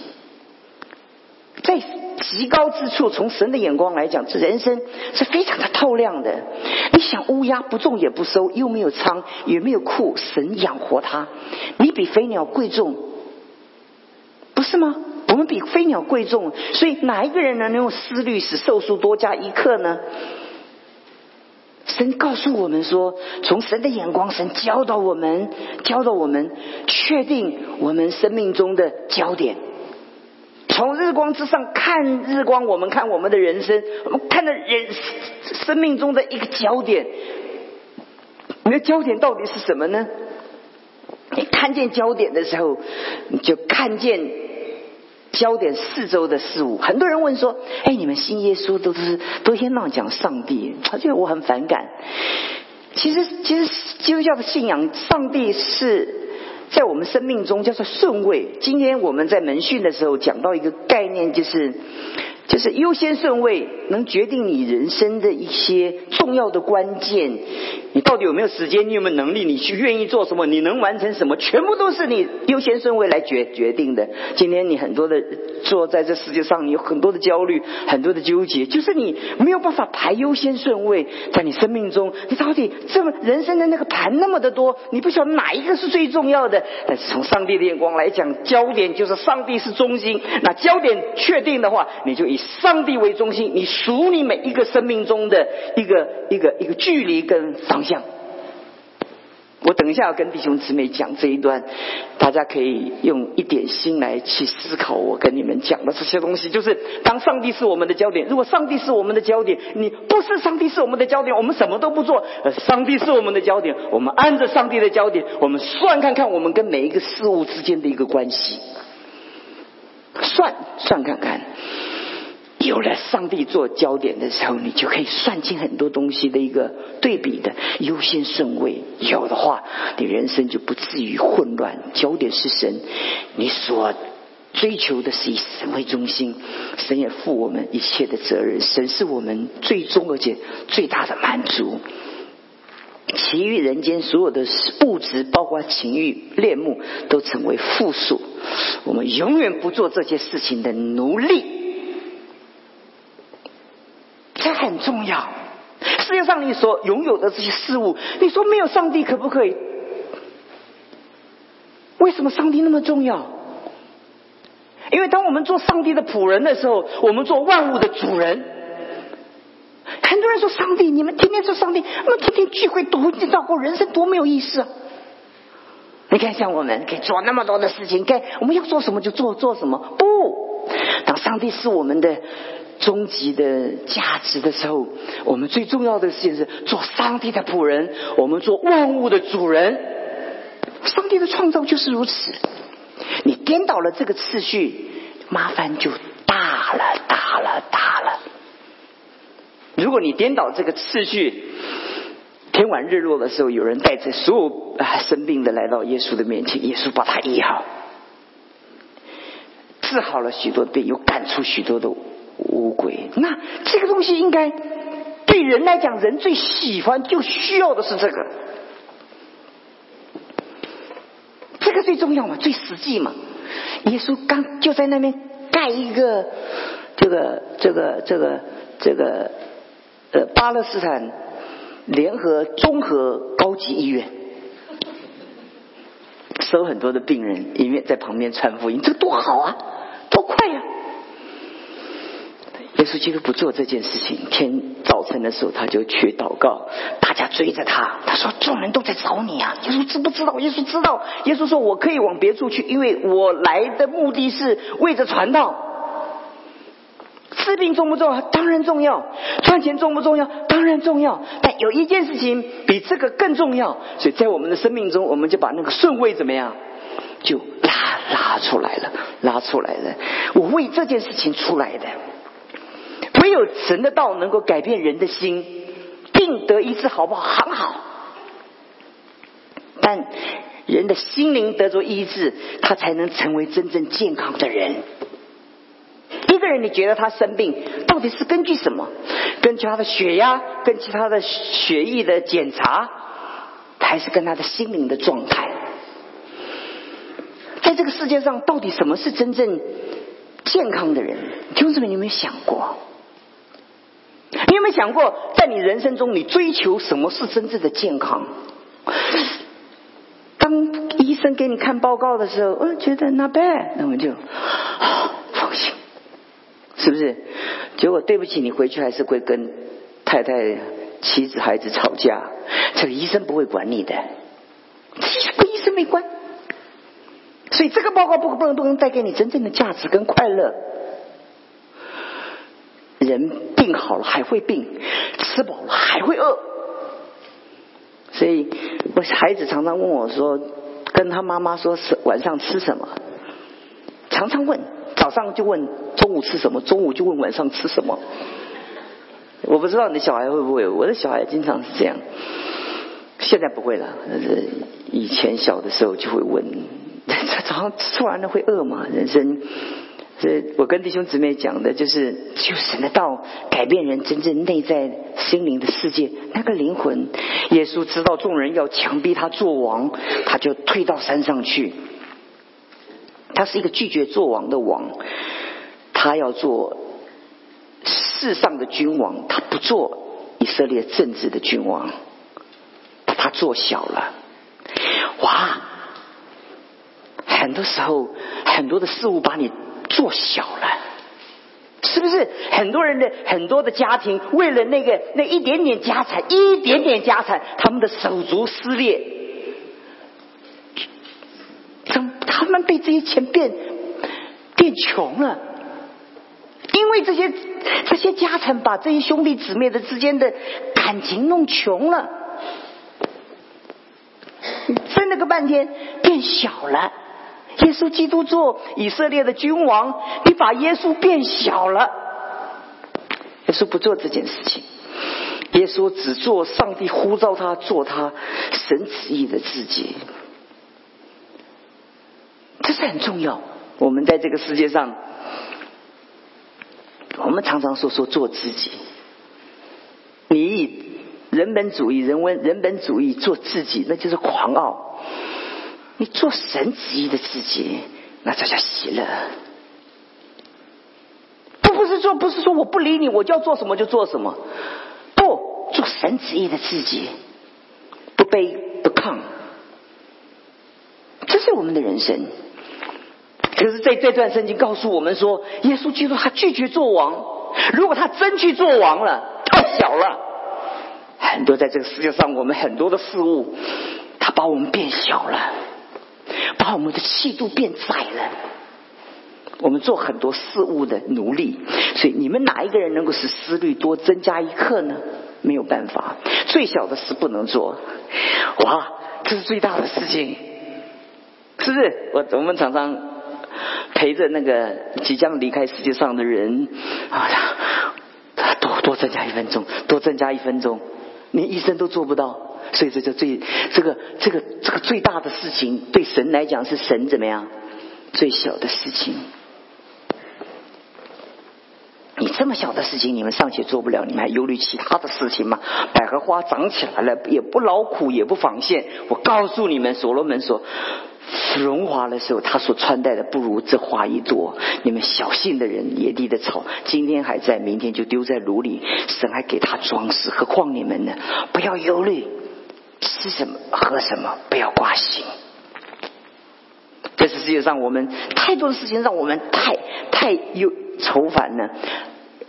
在极高之处，从神的眼光来讲，这人生是非常的透亮的。你想，乌鸦不种也不收，又没有仓，也没有库，神养活它，你比飞鸟贵重，不是吗？我们比飞鸟贵重，所以哪一个人能用思虑使寿数多加一刻呢？神告诉我们说，从神的眼光，神教导我们，教导我们确定我们生命中的焦点。从日光之上看日光，我们看我们的人生，我们看的人生命中的一个焦点。你的焦点到底是什么呢？你看见焦点的时候，你就看见。焦点四周的事物，很多人问说：“哎，你们信耶稣都是都天天讲上帝，他觉得我很反感。”其实，其实基督教的信仰，上帝是在我们生命中叫做顺位。今天我们在门训的时候讲到一个概念，就是就是优先顺位能决定你人生的一些重要的关键。你到底有没有时间？你有没有能力？你去愿意做什么？你能完成什么？全部都是你优先顺位来决决定的。今天你很多的坐在这世界上，你有很多的焦虑，很多的纠结，就是你没有办法排优先顺位。在你生命中，你到底这么人生的那个盘那么的多，你不晓得哪一个是最重要的。但是从上帝的眼光来讲，焦点就是上帝是中心。那焦点确定的话，你就一以上帝为中心，你数你每一个生命中的一个一个一个距离跟方。向，我等一下要跟弟兄姊妹讲这一段，大家可以用一点心来去思考我跟你们讲的这些东西。就是当上帝是我们的焦点，如果上帝是我们的焦点，你不是上帝是我们的焦点，我们什么都不做。上帝是我们的焦点，我们按着上帝的焦点，我们算看看我们跟每一个事物之间的一个关系，算算看看。有了上帝做焦点的时候，你就可以算清很多东西的一个对比的优先顺位。有的话，你人生就不至于混乱。焦点是神，你所追求的是以神为中心，神也负我们一切的责任。神是我们最终而且最大的满足。其余人间所有的物质，包括情欲、恋慕，都成为附属。我们永远不做这些事情的奴隶。这很重要。世界上你所拥有的这些事物，你说没有上帝可不可以？为什么上帝那么重要？因为当我们做上帝的仆人的时候，我们做万物的主人。很多人说上帝，你们天天说上帝，那么天天聚会多知道过人生多没有意思啊。你看，像我们可以做那么多的事情，该我们要做什么就做做什么。不，当上帝是我们的。终极的价值的时候，我们最重要的事情是做上帝的仆人，我们做万物的主人。上帝的创造就是如此。你颠倒了这个次序，麻烦就大了，大了，大了。如果你颠倒这个次序，天晚日落的时候，有人带着所有生病的来到耶稣的面前，耶稣把他医好，治好了许多病，又赶出许多的。乌龟，那这个东西应该对人来讲，人最喜欢就需要的是这个，这个最重要嘛，最实际嘛。耶稣刚就在那边盖一个这个这个这个这个呃巴勒斯坦联合综合高级医院，收很多的病人，医院在旁边传福音，这多好啊，多快呀！耶稣基督不做这件事情。天早晨的时候，他就去祷告，大家追着他。他说：“众人都在找你啊！”耶稣知不知道？耶稣知道。耶稣说：“我可以往别处去，因为我来的目的是为着传道。治病重不重要？当然重要。赚钱重不重要？当然重要。但有一件事情比这个更重要，所以在我们的生命中，我们就把那个顺位怎么样，就拉拉出来了，拉出来了。我为这件事情出来的。”唯有神的道能够改变人的心，病得医治，好不好？很好。但人的心灵得着医治，他才能成为真正健康的人。一个人，你觉得他生病，到底是根据什么？根据他的血压，根据他的血液的检查，还是跟他的心灵的状态？在这个世界上，到底什么是真正健康的人？兄弟们，你有没有想过？你有没有想过，在你人生中，你追求什么是真正的健康？当医生给你看报告的时候，我觉得 not bad，那我就 放心，是不是？结果对不起，你回去还是会跟太太、妻子、孩子吵架。这个医生不会管你的，跟医生没关。所以这个报告不不能不能带给你真正的价值跟快乐。人病好了还会病，吃饱了还会饿，所以我孩子常常问我说：“跟他妈妈说是晚上吃什么？”常常问，早上就问中午吃什么，中午就问晚上吃什么。我不知道你的小孩会不会，我的小孩经常是这样，现在不会了，但是以前小的时候就会问：早上吃完了会饿吗？人生。这我跟弟兄姊妹讲的，就是就神的道改变人真正内在心灵的世界，那个灵魂。耶稣知道众人要强逼他做王，他就退到山上去。他是一个拒绝做王的王，他要做世上的君王，他不做以色列政治的君王，把他做小了。哇！很多时候，很多的事物把你。做小了，是不是？很多人的很多的家庭，为了那个那一点点家产，一点点家产，他们的手足撕裂，怎他们被这些钱变变穷了？因为这些这些家产把这些兄弟姊妹的之间的感情弄穷了，分了个半天变小了。耶稣基督做以色列的君王，你把耶稣变小了。耶稣不做这件事情，耶稣只做上帝呼召他做他神旨意的自己，这是很重要。我们在这个世界上，我们常常说说做自己，你以人本主义、人文人本主义做自己，那就是狂傲。你做神旨意的自己，那这叫喜乐。不不是说，不是说我不理你，我就要做什么就做什么。不做神旨意的自己，不卑不亢，这是我们的人生。可是在这段圣经告诉我们说，耶稣基督他拒绝做王。如果他真去做王了，太小了。很多在这个世界上，我们很多的事物，他把我们变小了。把我们的气度变窄了，我们做很多事物的奴隶，所以你们哪一个人能够使思虑多增加一刻呢？没有办法，最小的事不能做，哇，这是最大的事情，是不是？我我们常常陪着那个即将离开世界上的人啊，多多增加一分钟，多增加一分钟，连医生都做不到。所以这就最这个这个这个最大的事情，对神来讲是神怎么样？最小的事情，你这么小的事情，你们尚且做不了，你们还忧虑其他的事情吗？百合花长起来了，也不劳苦，也不纺线。我告诉你们，所罗门说，荣华的时候，他所穿戴的不如这花一朵。你们小心的人，野地的草，今天还在，明天就丢在炉里。神还给他装饰，何况你们呢？不要忧虑。吃什么喝什么，不要挂心。这是世界上我们太多的事情，让我们太太忧愁烦了。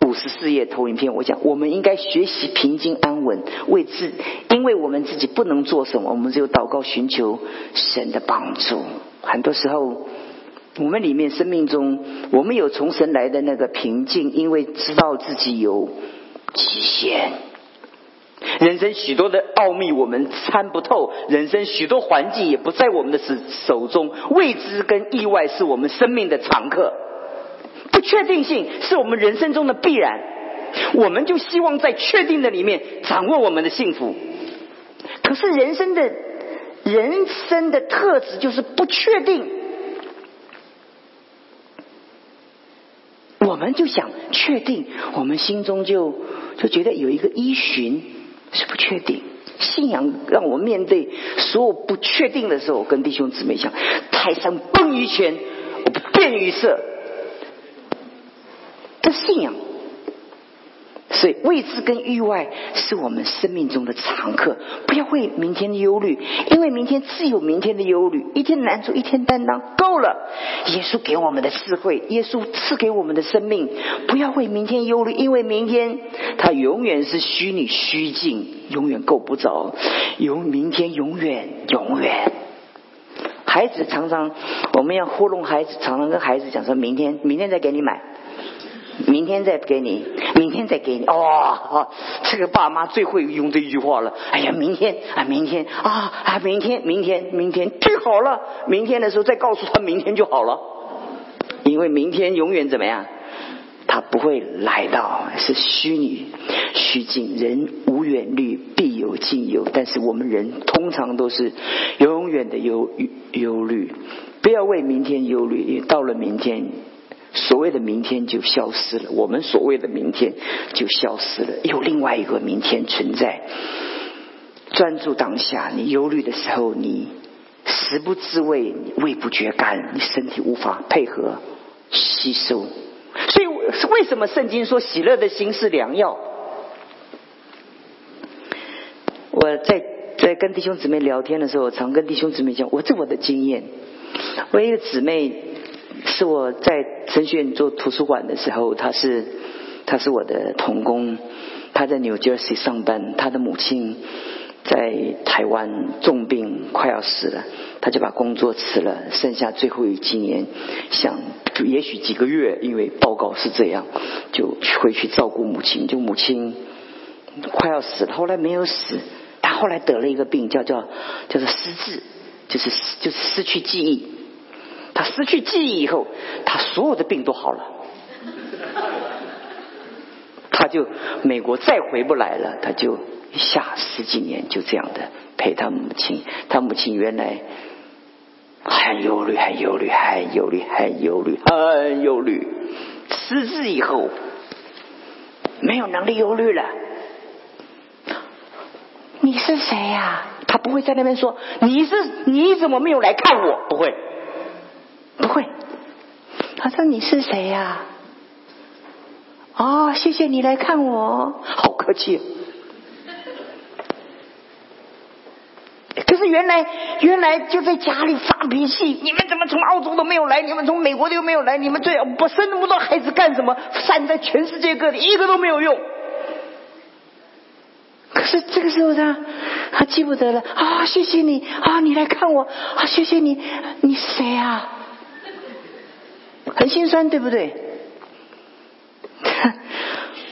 五十四页投影片，我讲我们应该学习平静安稳，为自，因为我们自己不能做什么，我们只有祷告寻求神的帮助。很多时候，我们里面生命中，我们有从神来的那个平静，因为知道自己有极限。人生许多的奥秘我们参不透，人生许多环境也不在我们的手手中，未知跟意外是我们生命的常客。不确定性是我们人生中的必然，我们就希望在确定的里面掌握我们的幸福。可是人生的人生的特质就是不确定，我们就想确定，我们心中就就觉得有一个依循是不确定。信仰让我面对所有不确定的时候，我跟弟兄姊妹讲：泰山崩于前，我不变于色。的信仰，所以未知跟意外是我们生命中的常客。不要为明天忧虑，因为明天自有明天的忧虑。一天难处一天担当，够了。耶稣给我们的智慧，耶稣赐给我们的生命，不要为明天忧虑，因为明天它永远是虚拟虚境，永远够不着。有明天，永远永远。孩子常常，我们要糊弄孩子，常常跟孩子讲说：明天，明天再给你买。明天再给你，明天再给你。哦，这个爸妈最会用这一句话了。哎呀，明天啊，明天啊啊，明天，明天，明天最好了。明天的时候再告诉他，明天就好了。因为明天永远怎么样？他不会来到，是虚拟虚境。人无远虑，必有近忧。但是我们人通常都是永远的忧忧虑。不要为明天忧虑，因为到了明天。所谓的明天就消失了，我们所谓的明天就消失了，有另外一个明天存在。专注当下，你忧虑的时候，你食不知味，胃不觉甘，你身体无法配合吸收。所以，为什么圣经说喜乐的心是良药？我在在跟弟兄姊妹聊天的时候，常跟弟兄姊妹讲，我这我的经验。我一个姊妹。是我在神学院做图书馆的时候，他是他是我的童工，他在 New Jersey 上班，他的母亲在台湾重病快要死了，他就把工作辞了，剩下最后几年想也许几个月，因为报告是这样，就回去照顾母亲。就母亲快要死了，后来没有死，他后来得了一个病，叫叫叫做失智，就是就是失去记忆。他失去记忆以后，他所有的病都好了，他就美国再回不来了，他就一下十几年就这样的陪他母亲。他母亲原来很忧虑，很忧虑，很忧虑，很忧虑，很忧虑。失智以后没有能力忧虑了。你是谁呀？他不会在那边说你是你怎么没有来看我？不会。不会，他说你是谁呀？哦，谢谢你来看我，好客气。可是原来原来就在家里发脾气，你们怎么从澳洲都没有来？你们从美国都没有来？你们这不生那么多孩子干什么？散在全世界各地，一个都没有用。可是这个时候他他记不得了啊！谢谢你啊！你来看我啊！谢谢你，你谁啊？很心酸，对不对？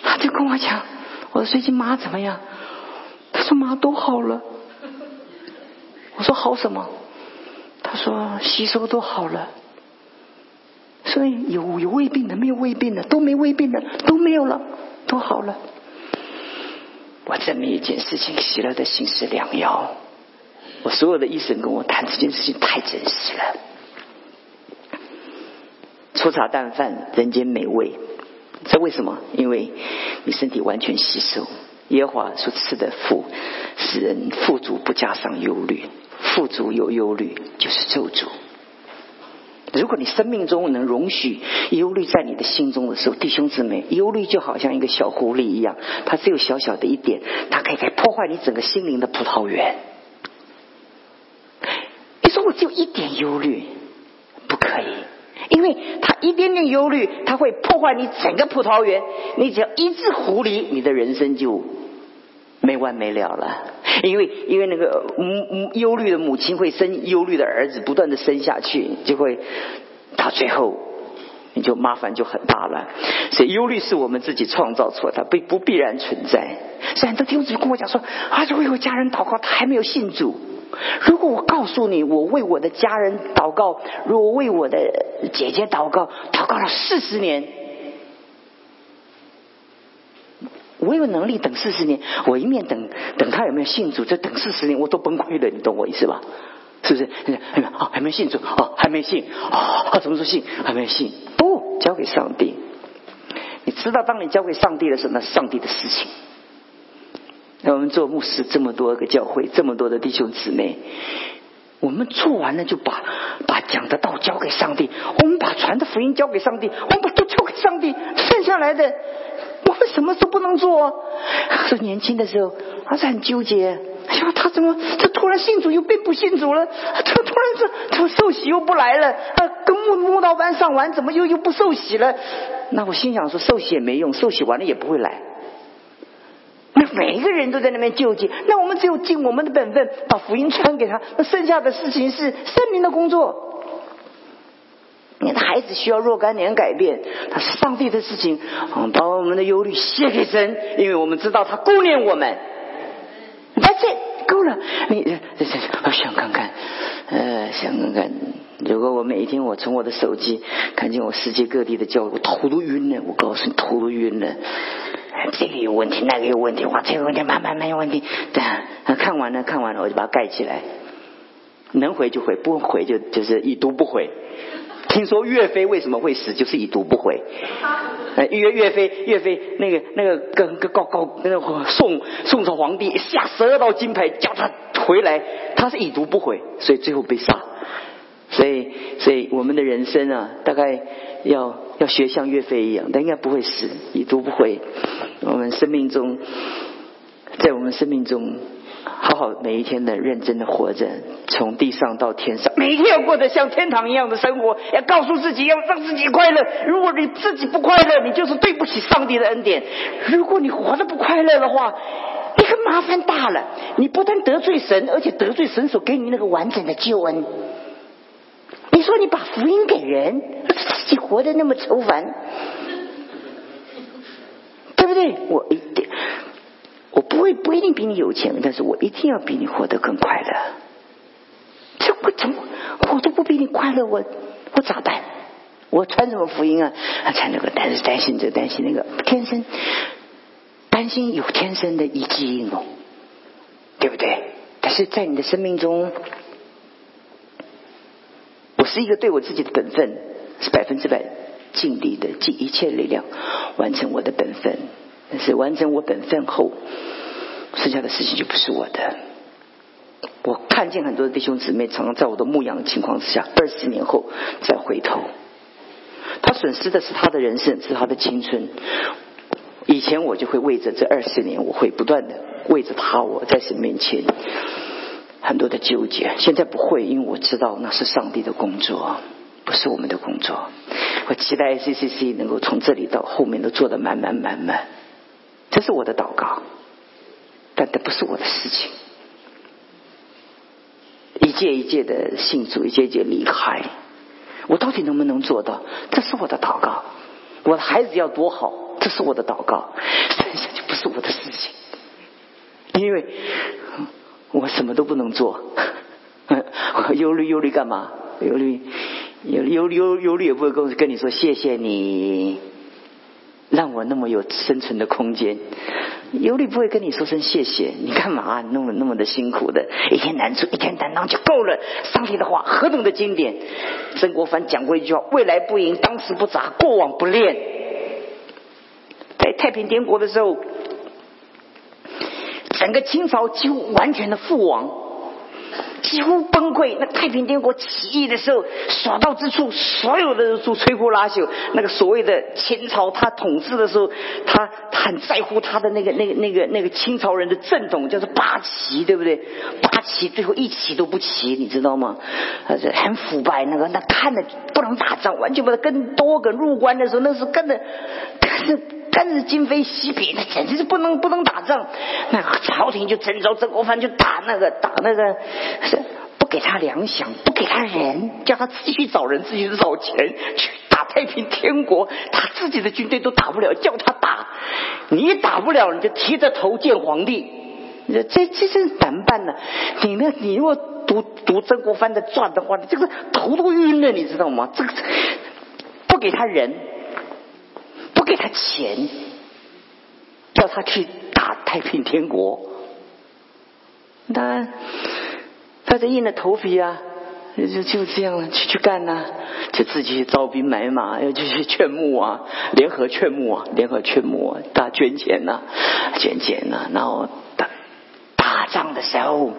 他就跟我讲，我说最近妈怎么样？他说妈都好了。我说好什么？他说吸收都好了。所以有有胃病的，没有胃病的，都没胃病的，都没有了，都好了。我证明一件事情：喜乐的心是良药。我所有的医生跟我谈这件事情太真实了。粗茶淡饭，人间美味，这为什么？因为你身体完全吸收耶和华所赐的福，使人富足，不加上忧虑。富足有忧虑，就是咒诅。如果你生命中能容许忧虑在你的心中的时候，弟兄姊妹，忧虑就好像一个小狐狸一样，它只有小小的一点，它可以在破坏你整个心灵的葡萄园。你说我只有一点忧虑，不可以。因为他一点点忧虑，他会破坏你整个葡萄园。你只要一只狐狸，你的人生就没完没了了。因为因为那个母母忧虑的母亲会生忧虑的儿子，不断的生下去，就会到最后你就麻烦就很大了。所以忧虑是我们自己创造出来的，不不必然存在。所以很多弟兄姊妹跟我讲说啊，为我家人祷告，他还没有信主。如果我告诉你，我为我的家人祷告，如果为我的姐姐祷告，祷告了四十年，我有能力等四十年，我一面等等他有没有信主，再等四十年，我都崩溃了，你懂我意思吧？是不是？啊，还没信主啊，还没信啊，什么时候信？还没信？不，交给上帝。你知道，当你交给上帝的时候，那是上帝的事情。那我们做牧师这么多个教会，这么多的弟兄姊妹，我们做完了就把把讲的道交给上帝，我们把传的福音交给上帝，我们把都交给上帝，剩下来的我们什么都不能做。说年轻的时候还是很纠结，哎呀，他怎么他突然信主又变不信主了？他突然这他受洗又不来了？啊，跟木木道班上完，怎么又又不受洗了？那我心想说，受洗也没用，受洗完了也不会来。每一个人都在那边救济，那我们只有尽我们的本分，把福音传给他。那剩下的事情是圣灵的工作。你的孩子需要若干年改变，他是上帝的事情。嗯，把我们的忧虑卸给神，因为我们知道他顾念我们。That's it，够了。你我想看看，呃，想看看。如果我每一天我从我的手机看见我世界各地的教我头都晕了。我告诉你，头都晕了。这个有问题，那个有问题，哇，这个问题慢慢没有问题。对，看完了，看完了，我就把它盖起来。能回就回，不回就就是已读不回。听说岳飞为什么会死，就是已读不回。岳岳飞，岳飞那个那个跟跟高高那个宋宋朝皇帝下十二道金牌叫他回来，他是已读不回，所以最后被杀。所以，所以我们的人生啊，大概要要学像岳飞一样，但应该不会死，已读不会。我们生命中，在我们生命中，好好每一天的认真的活着，从地上到天上，每一天要过得像天堂一样的生活，要告诉自己，要让自己快乐。如果你自己不快乐，你就是对不起上帝的恩典。如果你活得不快乐的话，你很麻烦大了。你不但得罪神，而且得罪神所给你那个完整的救恩。你说你把福音给人，自己活得那么愁烦，对不对？我一定，我不会不一定比你有钱，但是我一定要比你活得更快乐。这我怎么我都不比你快乐，我我咋办？我传什么福音啊？传那个，但是担心这担心那个，天生担心有天生的一基因哦，对不对？但是在你的生命中。我是一个对我自己的本分是百分之百尽力的，尽一切力量完成我的本分。但是完成我本分后，剩下的事情就不是我的。我看见很多弟兄姊妹常常在我的牧养情况之下，二十年后再回头，他损失的是他的人生，是他的青春。以前我就会为着这二十年，我会不断的为着他，我在神面前。很多的纠结，现在不会，因为我知道那是上帝的工作，不是我们的工作。我期待 C C C 能够从这里到后面都做得满满满满，这是我的祷告，但这不是我的事情。一届一届的信主，一届一届离开，我到底能不能做到？这是我的祷告。我的孩子要多好，这是我的祷告，剩下就不是我的事情，因为。我什么都不能做，我忧虑忧虑干嘛？忧虑忧忧忧忧虑也不会跟跟你说谢谢你，让我那么有生存的空间。忧虑不会跟你说声谢谢，你干嘛那么那么的辛苦的？一天难处一天担当就够了。上帝的话何等的经典！曾国藩讲过一句话：未来不迎，当时不杂，过往不恋。在太平天国的时候。整个清朝几乎完全的覆亡，几乎崩溃。那太平天国起义的时候，所到之处，所有的都摧枯拉朽。那个所谓的清朝，他统治的时候，他很在乎他的那个、那个、那个、那个清朝人的正统，叫做八旗，对不对？八旗最后一旗都不齐，你知道吗？呃，很腐败，那个那看着不能打仗，完全不能跟多个入关的时候，那是跟着跟着。跟着今非昔比，那简直是不能不能打仗。那朝廷就征召曾国藩，就打那个打那个，是不给他粮饷，不给他人，叫他自己去找人，自己去找钱去打太平天国。他自己的军队都打不了，叫他打，你打不了，你就提着头见皇帝。这这是难办呢。你那，你如果读读曾国藩的传的话，你这个头都晕了，你知道吗？这个不给他人。给他钱，叫他去打太平天国。他他就硬着头皮啊，就就这样了，去去干呐，就自己招兵买马，要去劝募啊，联合劝募啊，联合劝募啊，大捐钱呐，捐钱呐。然后打打仗的时候，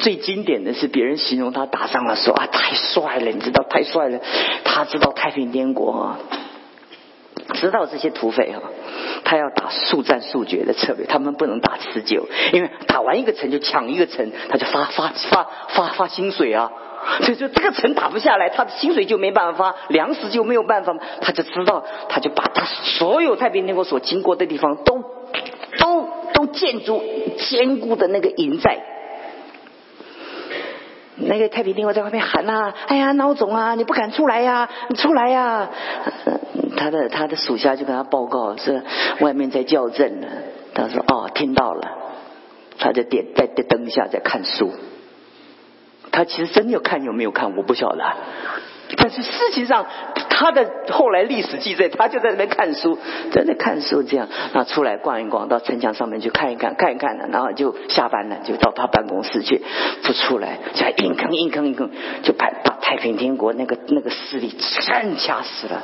最经典的是别人形容他打仗的时候啊，太帅了，你知道，太帅了。他知道太平天国啊。知道这些土匪哈，他要打速战速决的策略，他们不能打持久，因为打完一个城就抢一个城，他就发发发发发薪水啊，所以说这个城打不下来，他的薪水就没办法发，粮食就没有办法，他就知道，他就把他所有太平天国所经过的地方都都都建筑坚固的那个营寨。那个太平天国在外面喊呐，哎呀，孬种啊，你不敢出来呀，你出来呀！他的他的属下就跟他报告是外面在叫阵呢。他说哦，听到了。他在点在灯下在看书。他其实真有看有没有看，我不晓得。但是事情上，他的后来历史记载，他就在那边看书，在那看书这样，然后出来逛一逛，到城墙上面去看一看，看一看呢，然后就下班了，就到他办公室去，不出来，就硬坑硬坑硬坑，就把把太平天国那个那个势力全掐死了。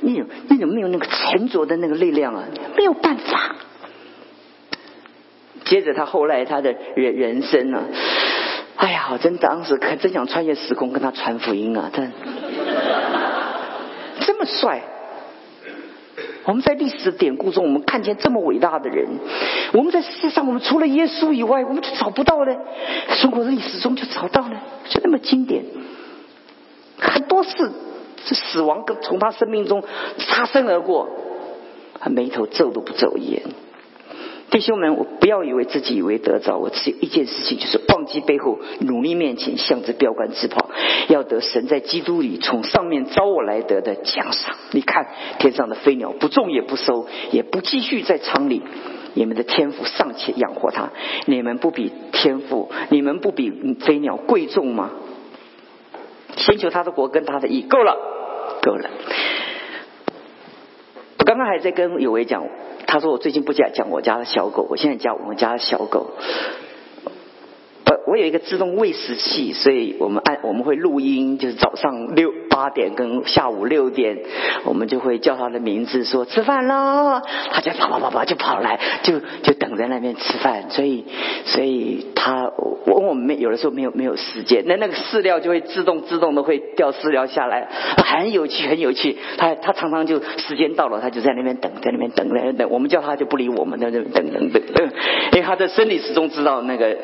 那种那种没有那个沉着的那个力量啊，没有办法。接着他后来他的人人生呢？哎呀，我真当时可真想穿越时空跟他传福音啊！真么帅，我们在历史的典故中，我们看见这么伟大的人，我们在世上，我们除了耶稣以外，我们就找不到了。中国的历史中就找到了，就那么经典。很多事，这死亡跟从他生命中擦身而过，他眉头皱都不皱一眼。弟兄们，我不要以为自己以为得着，我只有一件事情，就是忘记背后，努力面前，向着标杆直跑，要得神在基督里从上面招我来得的奖赏。你看天上的飞鸟，不种也不收，也不继续在仓里，你们的天赋尚且养活它，你们不比天赋，你们不比飞鸟贵重吗？先求他的国跟他的义，够了，够了。我刚刚还在跟有为讲。他说：“我最近不讲讲我家的小狗，我现在讲我们家的小狗。我有一个自动喂食器，所以我们按我们会录音，就是早上六。”八点跟下午六点，我们就会叫他的名字，说吃饭喽，他就跑跑跑跑就跑来，就就等在那边吃饭。所以，所以他我我们有的时候没有没有时间，那那个饲料就会自动自动的会掉饲料下来，很有趣很有趣。他他常常就时间到了，他就在那边等，在那边等在等。我们叫他就不理我们，在那边等等等，因为他的生理始终知道那个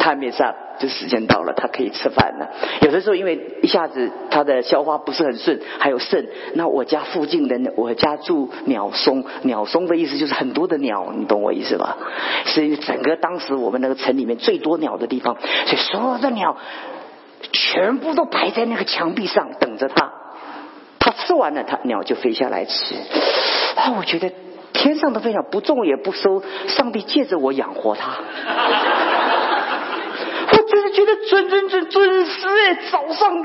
他面上。就时间到了，他可以吃饭了。有的时候因为一下子他的消化不是很顺，还有肾。那我家附近的，我家住鸟松，鸟松的意思就是很多的鸟，你懂我意思吧？所以整个当时我们那个城里面最多鸟的地方，所以所有的鸟全部都排在那个墙壁上等着他。他吃完了，他鸟就飞下来吃。啊，我觉得天上的飞鸟不种也不收，上帝借着我养活它。觉得准准准准时哎！早上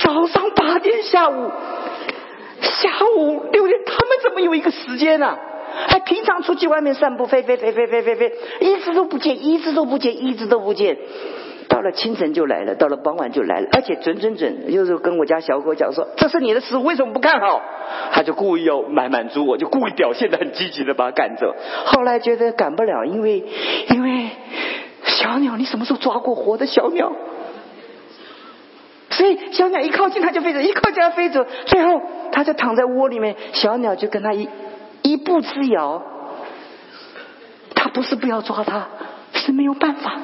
早上八点，下午下午六点，他们怎么有一个时间呢？还平常出去外面散步，飞飞飞飞飞飞飞，一直都不见，一直都不见，一直都不见。到了清晨就来了，到了傍晚就来了，而且准准准，又是跟我家小狗讲说：“这是你的事，为什么不看好？”他就故意要满满足我，就故意表现的很积极的把它赶走。后来觉得赶不了，因为因为。小鸟，你什么时候抓过活的小鸟？所以小鸟一靠近，它就飞走；一靠近，它飞走。最后，它就躺在窝里面，小鸟就跟它一一步之遥。它不是不要抓它，是没有办法。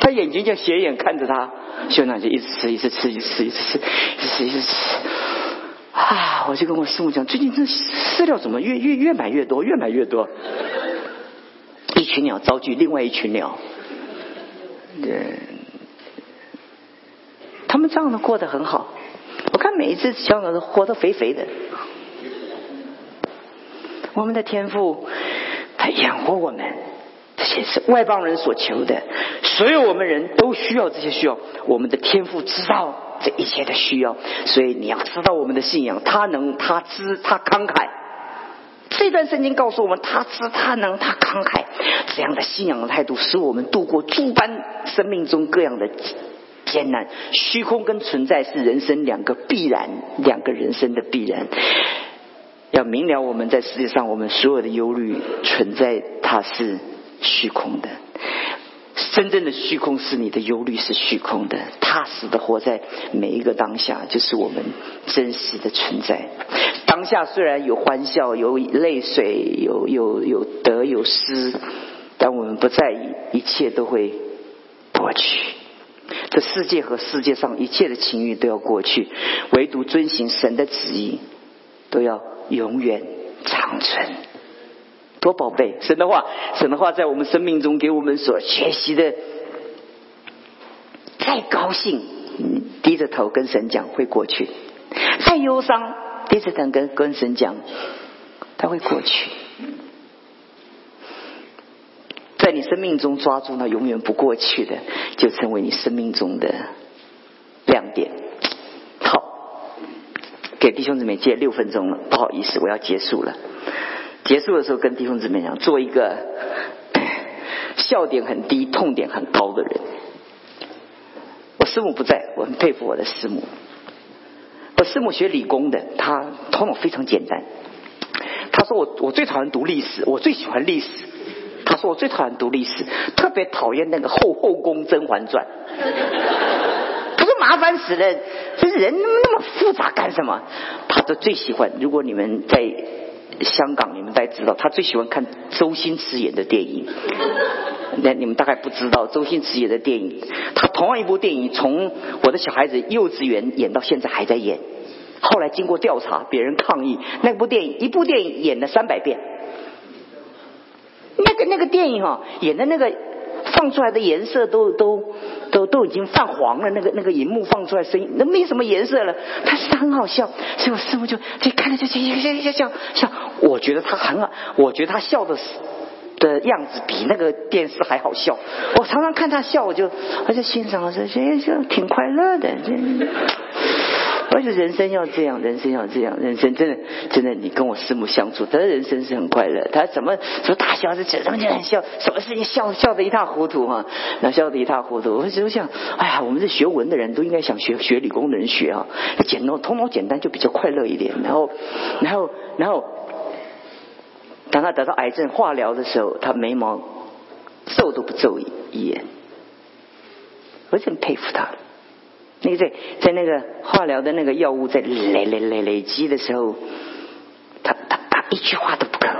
它眼睛就斜眼看着它，小鸟就一直吃，一直吃，一直吃，一直吃，一直吃，一直吃。啊！我就跟我师傅讲，最近这饲料怎么越越越买越多，越买越多。一群鸟遭拒，另外一群鸟，对，他们这样的过得很好。我看每一只小鸟都活得肥肥的。我们的天赋，他养活我们，这些是外邦人所求的。所有我们人都需要这些需要，我们的天赋知道这一切的需要，所以你要知道我们的信仰，他能，他知，他慷慨。这段圣经告诉我们，他知，他能，他慷慨。这样的信仰的态度，使我们度过诸般生命中各样的艰难。虚空跟存在是人生两个必然，两个人生的必然。要明了，我们在世界上，我们所有的忧虑存在，它是虚空的。真正的虚空是你的忧虑是虚空的，踏实的活在每一个当下，就是我们真实的存在。当下虽然有欢笑，有泪水，有有有得有失，但我们不在意，一切都会过去。这世界和世界上一切的情欲都要过去，唯独遵行神的旨意，都要永远长存。多宝贝！神的话，神的话在我们生命中给我们所学习的，再高兴，低着头跟神讲会过去；再忧伤，低着头跟跟神讲，他会过去。在你生命中抓住那永远不过去的，就成为你生命中的亮点。好，给弟兄姊妹借六分钟了，不好意思，我要结束了。结束的时候，跟弟兄姊妹讲，做一个 笑点很低、痛点很高的人。我师母不在，我很佩服我的师母。我师母学理工的，她头脑非常简单。她说我我最讨厌读历史，我最喜欢历史。她说我最讨厌读历史，特别讨厌那个《后后宫甄嬛传》。她说麻烦死了，这人那么复杂干什么？她都最喜欢。如果你们在。香港，你们大概知道，他最喜欢看周星驰演的电影。那你们大概不知道，周星驰演的电影，他同样一部电影，从我的小孩子幼稚园演到现在还在演。后来经过调查，别人抗议，那部电影一部电影演了三百遍。那个那个电影哈，演的那个。放出来的颜色都都都都已经泛黄了，那个那个荧幕放出来声音，那没什么颜色了。但是他很好笑，所以我师傅就就看着就笑笑笑笑笑。我觉得他很好，我觉得他笑的的样子比那个电视还好笑。我常常看他笑，我就我就欣赏，我说这这挺快乐的。而且人生要这样，人生要这样，人生真的真的，你跟我师母相处，他的人生是很快乐。他怎么什么大笑是怎么就很笑，什么事情笑笑得一塌糊涂哈，那笑得一塌糊涂。我就想，哎呀，我们这学文的人都应该想学学理工的人学啊，简单头脑简单就比较快乐一点。然后，然后，然后，当他得到癌症化疗的时候，他眉毛皱都不皱一眼，我真佩服他。那个在在那个化疗的那个药物在累累累累积的时候，他他他一句话都不吭